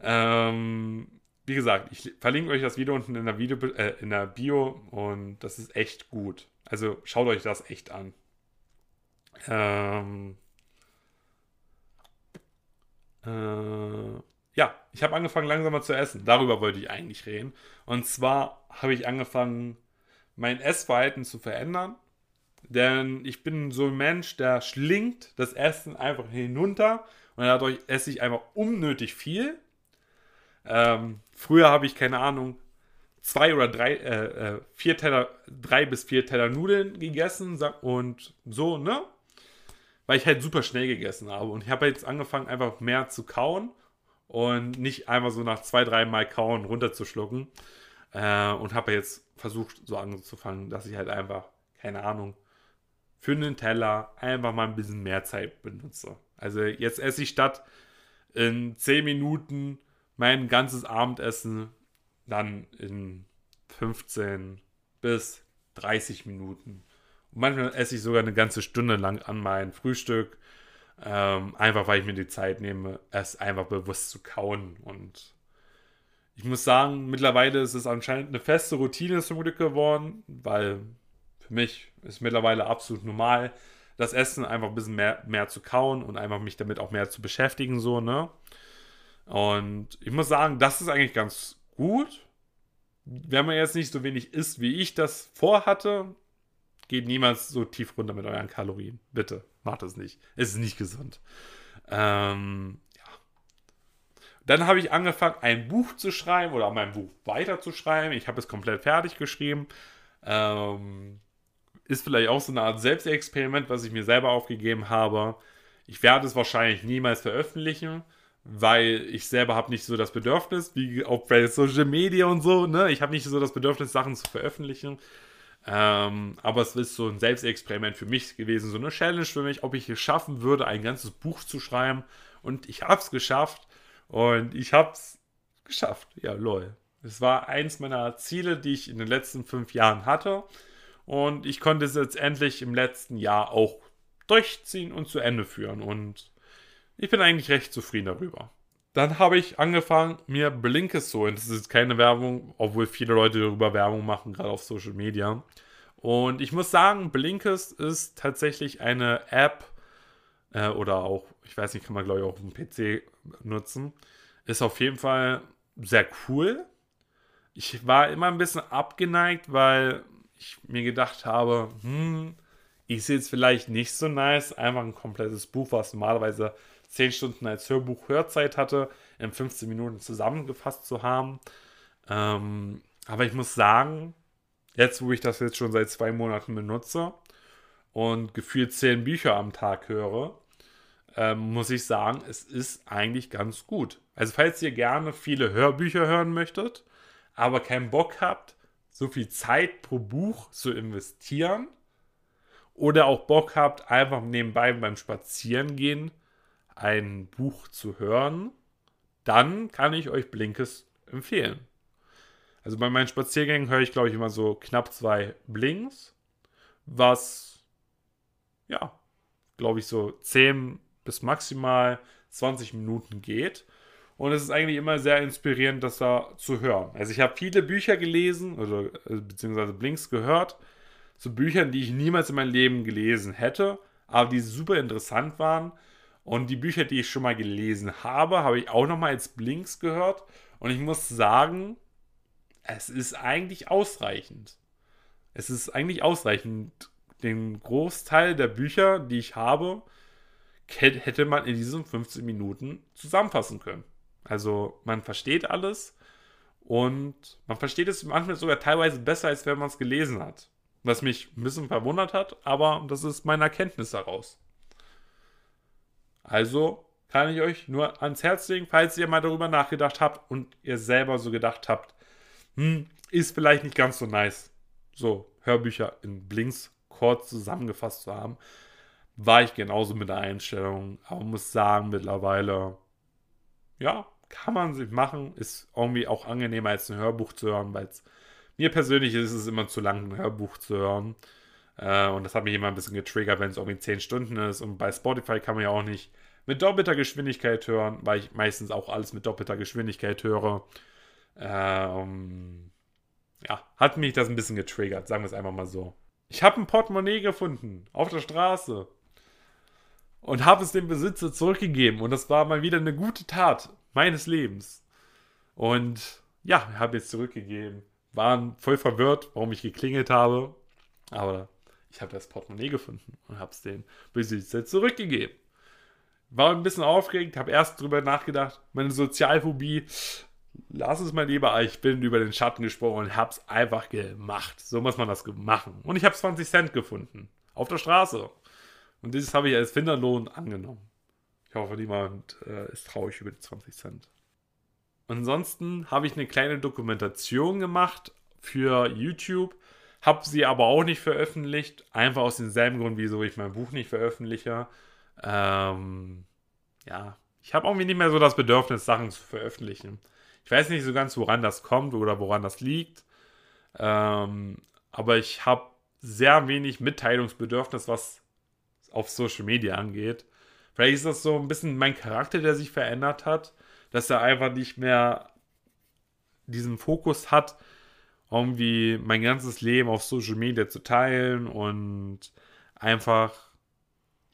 Ähm, wie gesagt, ich verlinke euch das Video unten in der, Video, äh, in der Bio und das ist echt gut. Also schaut euch das echt an. Ähm, äh, ja, ich habe angefangen langsamer zu essen. Darüber wollte ich eigentlich reden. Und zwar habe ich angefangen, mein Essverhalten zu verändern. Denn ich bin so ein Mensch, der schlingt das Essen einfach hinunter und dadurch esse ich einfach unnötig viel. Ähm, früher habe ich, keine Ahnung, zwei oder drei, äh, äh, vier Teller, drei bis vier Teller Nudeln gegessen und so, ne? Weil ich halt super schnell gegessen habe. Und ich habe jetzt angefangen, einfach mehr zu kauen und nicht einfach so nach zwei, drei Mal kauen runterzuschlucken. Äh, und habe jetzt versucht, so anzufangen, dass ich halt einfach, keine Ahnung, für einen Teller einfach mal ein bisschen mehr Zeit benutze. Also jetzt esse ich statt in 10 Minuten mein ganzes Abendessen dann in 15 bis 30 Minuten. Manchmal esse ich sogar eine ganze Stunde lang an mein Frühstück. Ähm, einfach weil ich mir die Zeit nehme, es einfach bewusst zu kauen. Und ich muss sagen, mittlerweile ist es anscheinend eine feste Routine zum Glück geworden, weil für mich ist mittlerweile absolut normal, das Essen einfach ein bisschen mehr, mehr zu kauen und einfach mich damit auch mehr zu beschäftigen, so, ne? Und ich muss sagen, das ist eigentlich ganz gut. Wenn man jetzt nicht so wenig isst, wie ich das vorhatte, geht niemals so tief runter mit euren Kalorien. Bitte, macht es nicht. Es ist nicht gesund. Ähm, ja. Dann habe ich angefangen, ein Buch zu schreiben oder mein Buch weiterzuschreiben. Ich habe es komplett fertig geschrieben. Ähm, ist vielleicht auch so eine Art Selbstexperiment, was ich mir selber aufgegeben habe. Ich werde es wahrscheinlich niemals veröffentlichen, weil ich selber habe nicht so das Bedürfnis, wie auch bei Social Media und so, ne? Ich habe nicht so das Bedürfnis, Sachen zu veröffentlichen. Ähm, aber es ist so ein Selbstexperiment für mich gewesen, so eine Challenge für mich, ob ich es schaffen würde, ein ganzes Buch zu schreiben. Und ich habe es geschafft. Und ich habe es geschafft. Ja, lol. Es war eins meiner Ziele, die ich in den letzten fünf Jahren hatte. Und ich konnte es jetzt endlich im letzten Jahr auch durchziehen und zu Ende führen. Und ich bin eigentlich recht zufrieden darüber. Dann habe ich angefangen, mir Blinkes zu holen. Das ist keine Werbung, obwohl viele Leute darüber Werbung machen, gerade auf Social Media. Und ich muss sagen, Blinkist ist tatsächlich eine App äh, oder auch, ich weiß nicht, kann man glaube ich auch auf dem PC nutzen. Ist auf jeden Fall sehr cool. Ich war immer ein bisschen abgeneigt, weil ich mir gedacht habe, hm, ich sehe es vielleicht nicht so nice, einfach ein komplettes Buch, was normalerweise 10 Stunden als Hörbuch Hörzeit hatte, in 15 Minuten zusammengefasst zu haben. Ähm, aber ich muss sagen, jetzt wo ich das jetzt schon seit zwei Monaten benutze und gefühlt 10 Bücher am Tag höre, ähm, muss ich sagen, es ist eigentlich ganz gut. Also falls ihr gerne viele Hörbücher hören möchtet, aber keinen Bock habt, so viel Zeit pro Buch zu investieren oder auch Bock habt, einfach nebenbei beim Spazierengehen ein Buch zu hören, dann kann ich euch Blinkes empfehlen. Also bei meinen Spaziergängen höre ich, glaube ich, immer so knapp zwei Blinks, was, ja, glaube ich, so 10 bis maximal 20 Minuten geht. Und es ist eigentlich immer sehr inspirierend, das da zu hören. Also ich habe viele Bücher gelesen, oder äh, beziehungsweise Blinks gehört, zu Büchern, die ich niemals in meinem Leben gelesen hätte, aber die super interessant waren. Und die Bücher, die ich schon mal gelesen habe, habe ich auch nochmal als Blinks gehört. Und ich muss sagen, es ist eigentlich ausreichend. Es ist eigentlich ausreichend. Den Großteil der Bücher, die ich habe, hätte man in diesen 15 Minuten zusammenfassen können. Also man versteht alles und man versteht es manchmal sogar teilweise besser, als wenn man es gelesen hat. Was mich ein bisschen verwundert hat, aber das ist meine Erkenntnis daraus. Also kann ich euch nur ans Herz legen, falls ihr mal darüber nachgedacht habt und ihr selber so gedacht habt, hm, ist vielleicht nicht ganz so nice, so Hörbücher in Blinks kurz zusammengefasst zu haben, war ich genauso mit der Einstellung, aber muss sagen, mittlerweile, ja, kann man sich machen, ist irgendwie auch angenehmer als ein Hörbuch zu hören, weil es mir persönlich ist es immer zu lang, ein Hörbuch zu hören. Äh, und das hat mich immer ein bisschen getriggert, wenn es irgendwie 10 Stunden ist. Und bei Spotify kann man ja auch nicht mit doppelter Geschwindigkeit hören, weil ich meistens auch alles mit doppelter Geschwindigkeit höre. Ähm, ja, hat mich das ein bisschen getriggert, sagen wir es einfach mal so. Ich habe ein Portemonnaie gefunden auf der Straße und habe es dem Besitzer zurückgegeben. Und das war mal wieder eine gute Tat meines Lebens. Und ja, habe jetzt zurückgegeben. Waren voll verwirrt, warum ich geklingelt habe. Aber ich habe das Portemonnaie gefunden und habe es dem Besitzer zurückgegeben. War ein bisschen aufgeregt, habe erst drüber nachgedacht, meine Sozialphobie, lass es mal lieber, ich bin über den Schatten gesprungen und habe es einfach gemacht. So muss man das machen. Und ich habe 20 Cent gefunden. Auf der Straße. Und dieses habe ich als Finderlohn angenommen. Ich hoffe, niemand äh, ist traurig über die 20 Cent. Ansonsten habe ich eine kleine Dokumentation gemacht für YouTube, habe sie aber auch nicht veröffentlicht, einfach aus demselben Grund, wieso ich mein Buch nicht veröffentliche. Ähm, ja, ich habe irgendwie nicht mehr so das Bedürfnis, Sachen zu veröffentlichen. Ich weiß nicht so ganz, woran das kommt oder woran das liegt. Ähm, aber ich habe sehr wenig Mitteilungsbedürfnis, was auf Social Media angeht. Vielleicht ist das so ein bisschen mein Charakter, der sich verändert hat, dass er einfach nicht mehr diesen Fokus hat, irgendwie mein ganzes Leben auf Social Media zu teilen und einfach,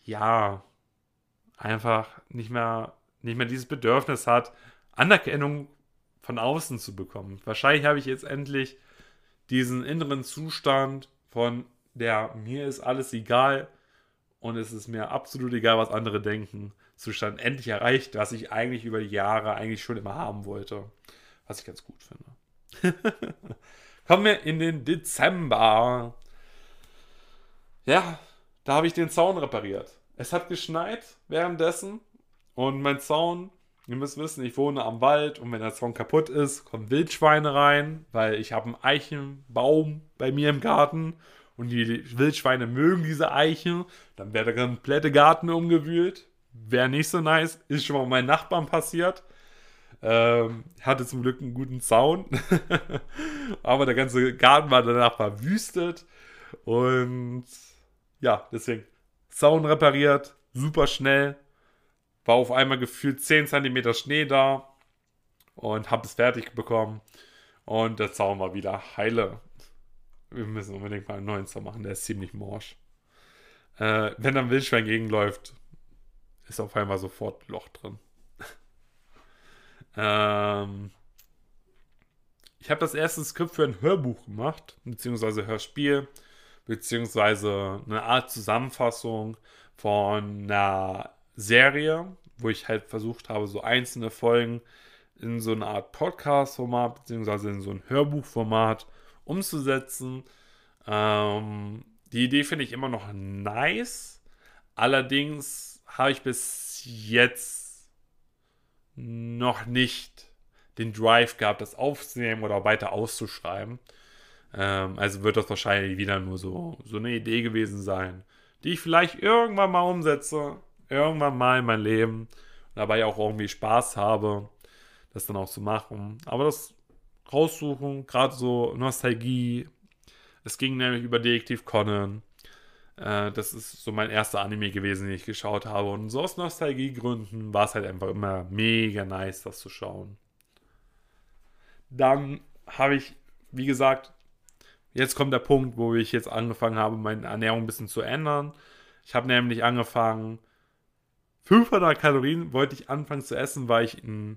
ja, einfach nicht mehr, nicht mehr dieses Bedürfnis hat, Anerkennung von außen zu bekommen. Wahrscheinlich habe ich jetzt endlich diesen inneren Zustand von der mir ist alles egal und es ist mir absolut egal, was andere denken, Zustand endlich erreicht, was ich eigentlich über die Jahre eigentlich schon immer haben wollte. Was ich ganz gut finde. Kommen wir in den Dezember. Ja, da habe ich den Zaun repariert. Es hat geschneit währenddessen und mein Zaun, ihr müsst wissen, ich wohne am Wald und wenn der Zaun kaputt ist, kommen Wildschweine rein, weil ich habe einen Eichenbaum bei mir im Garten und die Wildschweine mögen diese Eiche, dann wäre der komplette Garten umgewühlt. Wäre nicht so nice, ist schon mal meinen Nachbarn passiert. Ähm, hatte zum Glück einen guten Zaun. Aber der ganze Garten war danach verwüstet. Und ja, deswegen Zaun repariert, super schnell. War auf einmal gefühlt 10 cm Schnee da. Und habe es fertig bekommen. Und der Zaun war wieder heile. Wir müssen unbedingt mal einen neuen Zaun machen, der ist ziemlich morsch. Äh, wenn dann Wildschwein gegenläuft, ist auf einmal sofort Loch drin. Ähm, ich habe das erste Skript für ein Hörbuch gemacht, beziehungsweise Hörspiel, beziehungsweise eine Art Zusammenfassung von einer Serie, wo ich halt versucht habe, so einzelne Folgen in so eine Art Podcast-Format, beziehungsweise in so ein Hörbuchformat umzusetzen. Ähm, die Idee finde ich immer noch nice. Allerdings habe ich bis jetzt noch nicht den Drive gehabt, das aufzunehmen oder weiter auszuschreiben. Ähm, also wird das wahrscheinlich wieder nur so, so eine Idee gewesen sein, die ich vielleicht irgendwann mal umsetze, irgendwann mal in mein Leben dabei auch irgendwie Spaß habe, das dann auch zu machen. Aber das raussuchen, gerade so Nostalgie, es ging nämlich über Detektiv Conan. Äh, das ist so mein erster Anime gewesen, den ich geschaut habe. Und so aus Nostalgiegründen war es halt einfach immer mega nice, das zu schauen. Dann habe ich, wie gesagt, jetzt kommt der Punkt, wo ich jetzt angefangen habe, meine Ernährung ein bisschen zu ändern. Ich habe nämlich angefangen, 500 Kalorien wollte ich anfangen zu essen, weil ich eine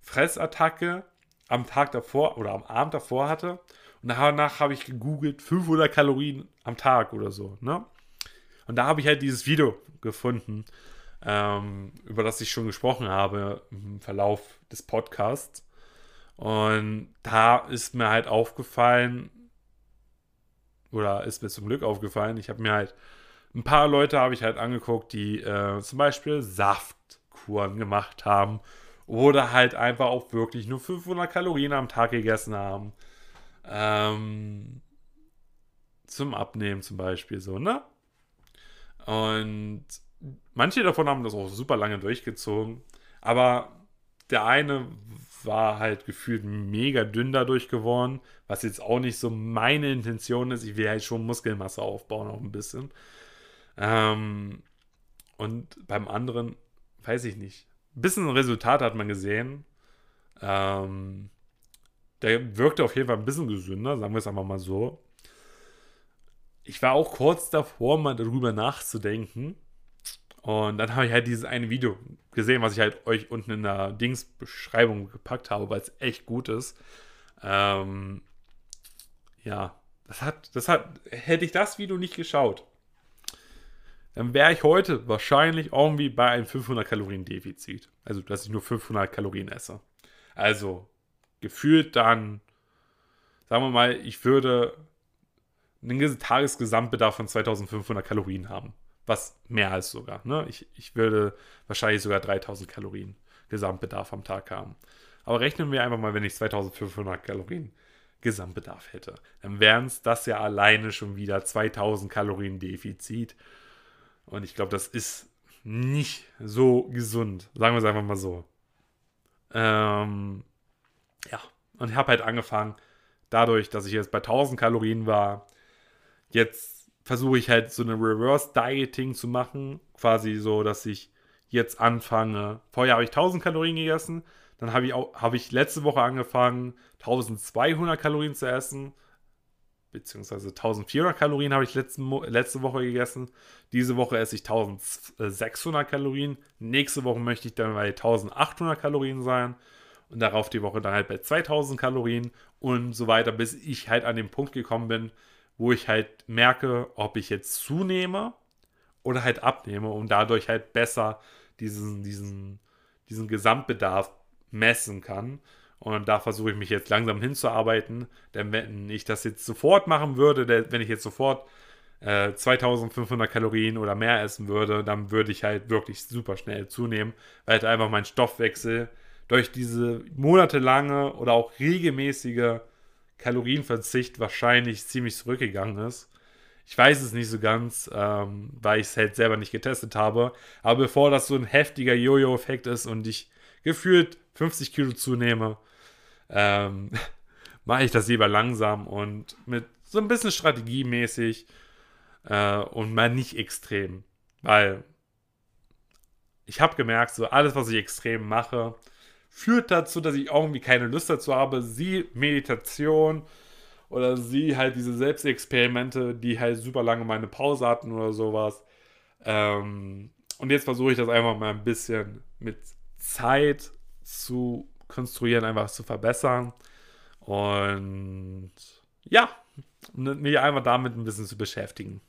Fressattacke am Tag davor oder am Abend davor hatte. Und danach habe ich gegoogelt 500 Kalorien am Tag oder so. Ne? Und da habe ich halt dieses Video gefunden, ähm, über das ich schon gesprochen habe im Verlauf des Podcasts. Und da ist mir halt aufgefallen, oder ist mir zum Glück aufgefallen, ich habe mir halt ein paar Leute habe ich halt angeguckt, die äh, zum Beispiel Saftkuren gemacht haben oder halt einfach auch wirklich nur 500 Kalorien am Tag gegessen haben. Ähm, zum Abnehmen zum Beispiel so, ne? Und manche davon haben das auch super lange durchgezogen. Aber der eine war halt gefühlt mega dünn dadurch geworden, was jetzt auch nicht so meine Intention ist. Ich will halt schon Muskelmasse aufbauen, auch ein bisschen. Ähm, und beim anderen, weiß ich nicht. Ein bisschen Resultat hat man gesehen. Ähm, der wirkte auf jeden Fall ein bisschen gesünder, sagen wir es einfach mal so ich war auch kurz davor, mal darüber nachzudenken. Und dann habe ich halt dieses eine Video gesehen, was ich halt euch unten in der Dings-Beschreibung gepackt habe, weil es echt gut ist. Ähm, ja, das hat, das hat, hätte ich das Video nicht geschaut, dann wäre ich heute wahrscheinlich irgendwie bei einem 500 Kalorien Defizit. Also, dass ich nur 500 Kalorien esse. Also, gefühlt dann, sagen wir mal, ich würde einen Tagesgesamtbedarf von 2500 Kalorien haben. Was mehr als sogar. Ne? Ich, ich würde wahrscheinlich sogar 3000 Kalorien Gesamtbedarf am Tag haben. Aber rechnen wir einfach mal, wenn ich 2500 Kalorien Gesamtbedarf hätte. Dann wären es das ja alleine schon wieder 2000 Kalorien Defizit. Und ich glaube, das ist nicht so gesund. Sagen wir es einfach mal so. Ähm, ja, und ich habe halt angefangen, dadurch, dass ich jetzt bei 1000 Kalorien war, jetzt versuche ich halt so eine Reverse Dieting zu machen. Quasi so, dass ich jetzt anfange. Vorher habe ich 1000 Kalorien gegessen. Dann habe ich, auch, habe ich letzte Woche angefangen, 1200 Kalorien zu essen. Beziehungsweise 1400 Kalorien habe ich letzte, letzte Woche gegessen. Diese Woche esse ich 1600 Kalorien. Nächste Woche möchte ich dann bei 1800 Kalorien sein. Und darauf die Woche dann halt bei 2000 Kalorien und so weiter, bis ich halt an den Punkt gekommen bin, wo ich halt merke, ob ich jetzt zunehme oder halt abnehme und dadurch halt besser diesen, diesen, diesen Gesamtbedarf messen kann. Und da versuche ich mich jetzt langsam hinzuarbeiten. Denn wenn ich das jetzt sofort machen würde, wenn ich jetzt sofort äh, 2500 Kalorien oder mehr essen würde, dann würde ich halt wirklich super schnell zunehmen, weil halt einfach mein Stoffwechsel durch diese monatelange oder auch regelmäßige Kalorienverzicht wahrscheinlich ziemlich zurückgegangen ist. Ich weiß es nicht so ganz, ähm, weil ich es halt selber nicht getestet habe. Aber bevor das so ein heftiger Jojo-Effekt ist und ich gefühlt 50 Kilo zunehme, ähm, mache ich das lieber langsam und mit so ein bisschen strategiemäßig äh, und mal nicht extrem. Weil ich habe gemerkt, so alles, was ich extrem mache, führt dazu, dass ich irgendwie keine Lust dazu habe. Sie Meditation oder sie halt diese Selbstexperimente, die halt super lange meine Pause hatten oder sowas. Ähm, und jetzt versuche ich das einfach mal ein bisschen mit Zeit zu konstruieren, einfach zu verbessern. Und ja, mich einfach damit ein bisschen zu beschäftigen.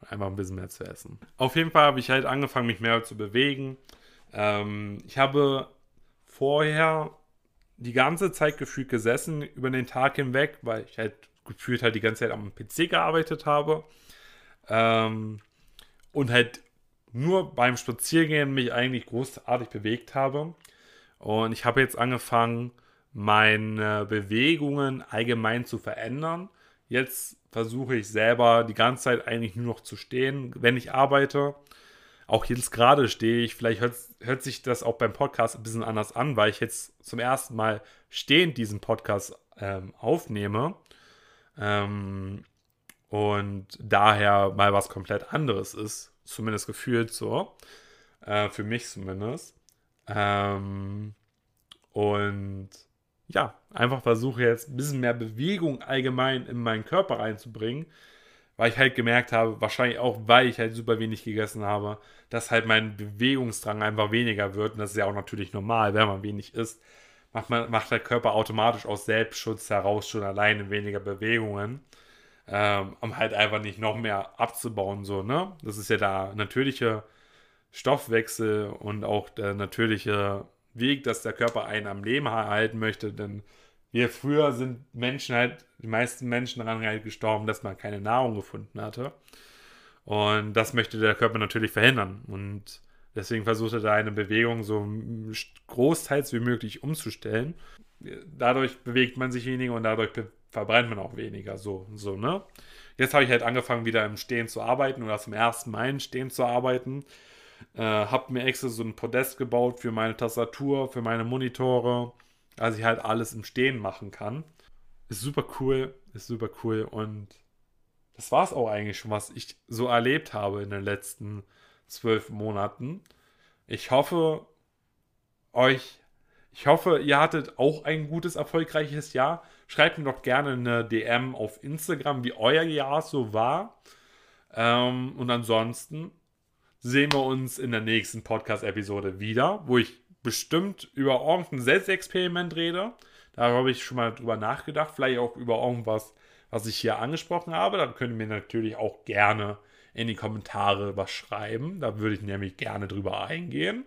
Und einfach ein bisschen mehr zu essen. Auf jeden Fall habe ich halt angefangen, mich mehr zu bewegen. Ähm, ich habe vorher die ganze Zeit gefühlt gesessen über den Tag hinweg, weil ich halt gefühlt halt die ganze Zeit am PC gearbeitet habe. Ähm, und halt nur beim Spaziergehen mich eigentlich großartig bewegt habe. Und ich habe jetzt angefangen, meine Bewegungen allgemein zu verändern. Jetzt versuche ich selber die ganze Zeit eigentlich nur noch zu stehen, wenn ich arbeite. Auch jetzt gerade stehe ich, vielleicht hört, hört sich das auch beim Podcast ein bisschen anders an, weil ich jetzt zum ersten Mal stehend diesen Podcast ähm, aufnehme. Ähm, und daher mal was komplett anderes ist, zumindest gefühlt so. Äh, für mich zumindest. Ähm, und ja, einfach versuche jetzt ein bisschen mehr Bewegung allgemein in meinen Körper reinzubringen, weil ich halt gemerkt habe, wahrscheinlich auch, weil ich halt super wenig gegessen habe, dass halt mein Bewegungsdrang einfach weniger wird. Und das ist ja auch natürlich normal, wenn man wenig isst, macht, man, macht der Körper automatisch aus Selbstschutz heraus schon alleine weniger Bewegungen, ähm, um halt einfach nicht noch mehr abzubauen, so, ne? Das ist ja der natürliche Stoffwechsel und auch der natürliche Weg, dass der Körper einen am Leben erhalten möchte, denn wir früher sind Menschen halt, die meisten Menschen daran halt gestorben, dass man keine Nahrung gefunden hatte. Und das möchte der Körper natürlich verhindern. Und deswegen versucht er da eine Bewegung so großteils wie möglich umzustellen. Dadurch bewegt man sich weniger und dadurch verbrennt man auch weniger. So, so, ne? Jetzt habe ich halt angefangen, wieder im Stehen zu arbeiten oder zum ersten Mal im Stehen zu arbeiten. Äh, habe mir extra so ein Podest gebaut für meine Tastatur, für meine Monitore, dass ich halt alles im Stehen machen kann. Ist super cool, ist super cool und das war es auch eigentlich schon, was ich so erlebt habe in den letzten zwölf Monaten. Ich hoffe, euch, ich hoffe, ihr hattet auch ein gutes, erfolgreiches Jahr. Schreibt mir doch gerne eine DM auf Instagram, wie euer Jahr so war. Ähm, und ansonsten sehen wir uns in der nächsten Podcast-Episode wieder, wo ich bestimmt über irgendein Selbstexperiment rede. Da habe ich schon mal drüber nachgedacht. Vielleicht auch über irgendwas, was ich hier angesprochen habe. Dann könnt ihr mir natürlich auch gerne in die Kommentare was schreiben. Da würde ich nämlich gerne drüber eingehen.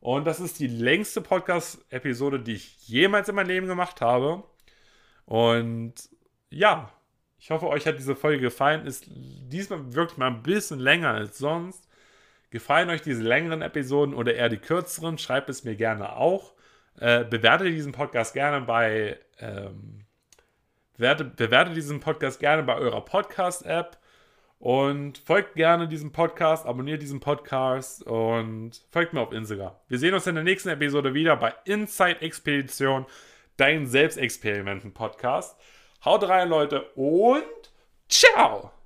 Und das ist die längste Podcast-Episode, die ich jemals in meinem Leben gemacht habe. Und ja, ich hoffe, euch hat diese Folge gefallen. Ist diesmal wirklich mal ein bisschen länger als sonst. Gefallen euch diese längeren Episoden oder eher die kürzeren? Schreibt es mir gerne auch. Äh, bewertet diesen Podcast gerne bei ähm, bewertet, bewertet diesen Podcast gerne bei eurer Podcast-App und folgt gerne diesem Podcast, abonniert diesen Podcast und folgt mir auf Instagram. Wir sehen uns in der nächsten Episode wieder bei Inside Expedition, dein Selbstexperimenten-Podcast. Haut rein, Leute, und Ciao!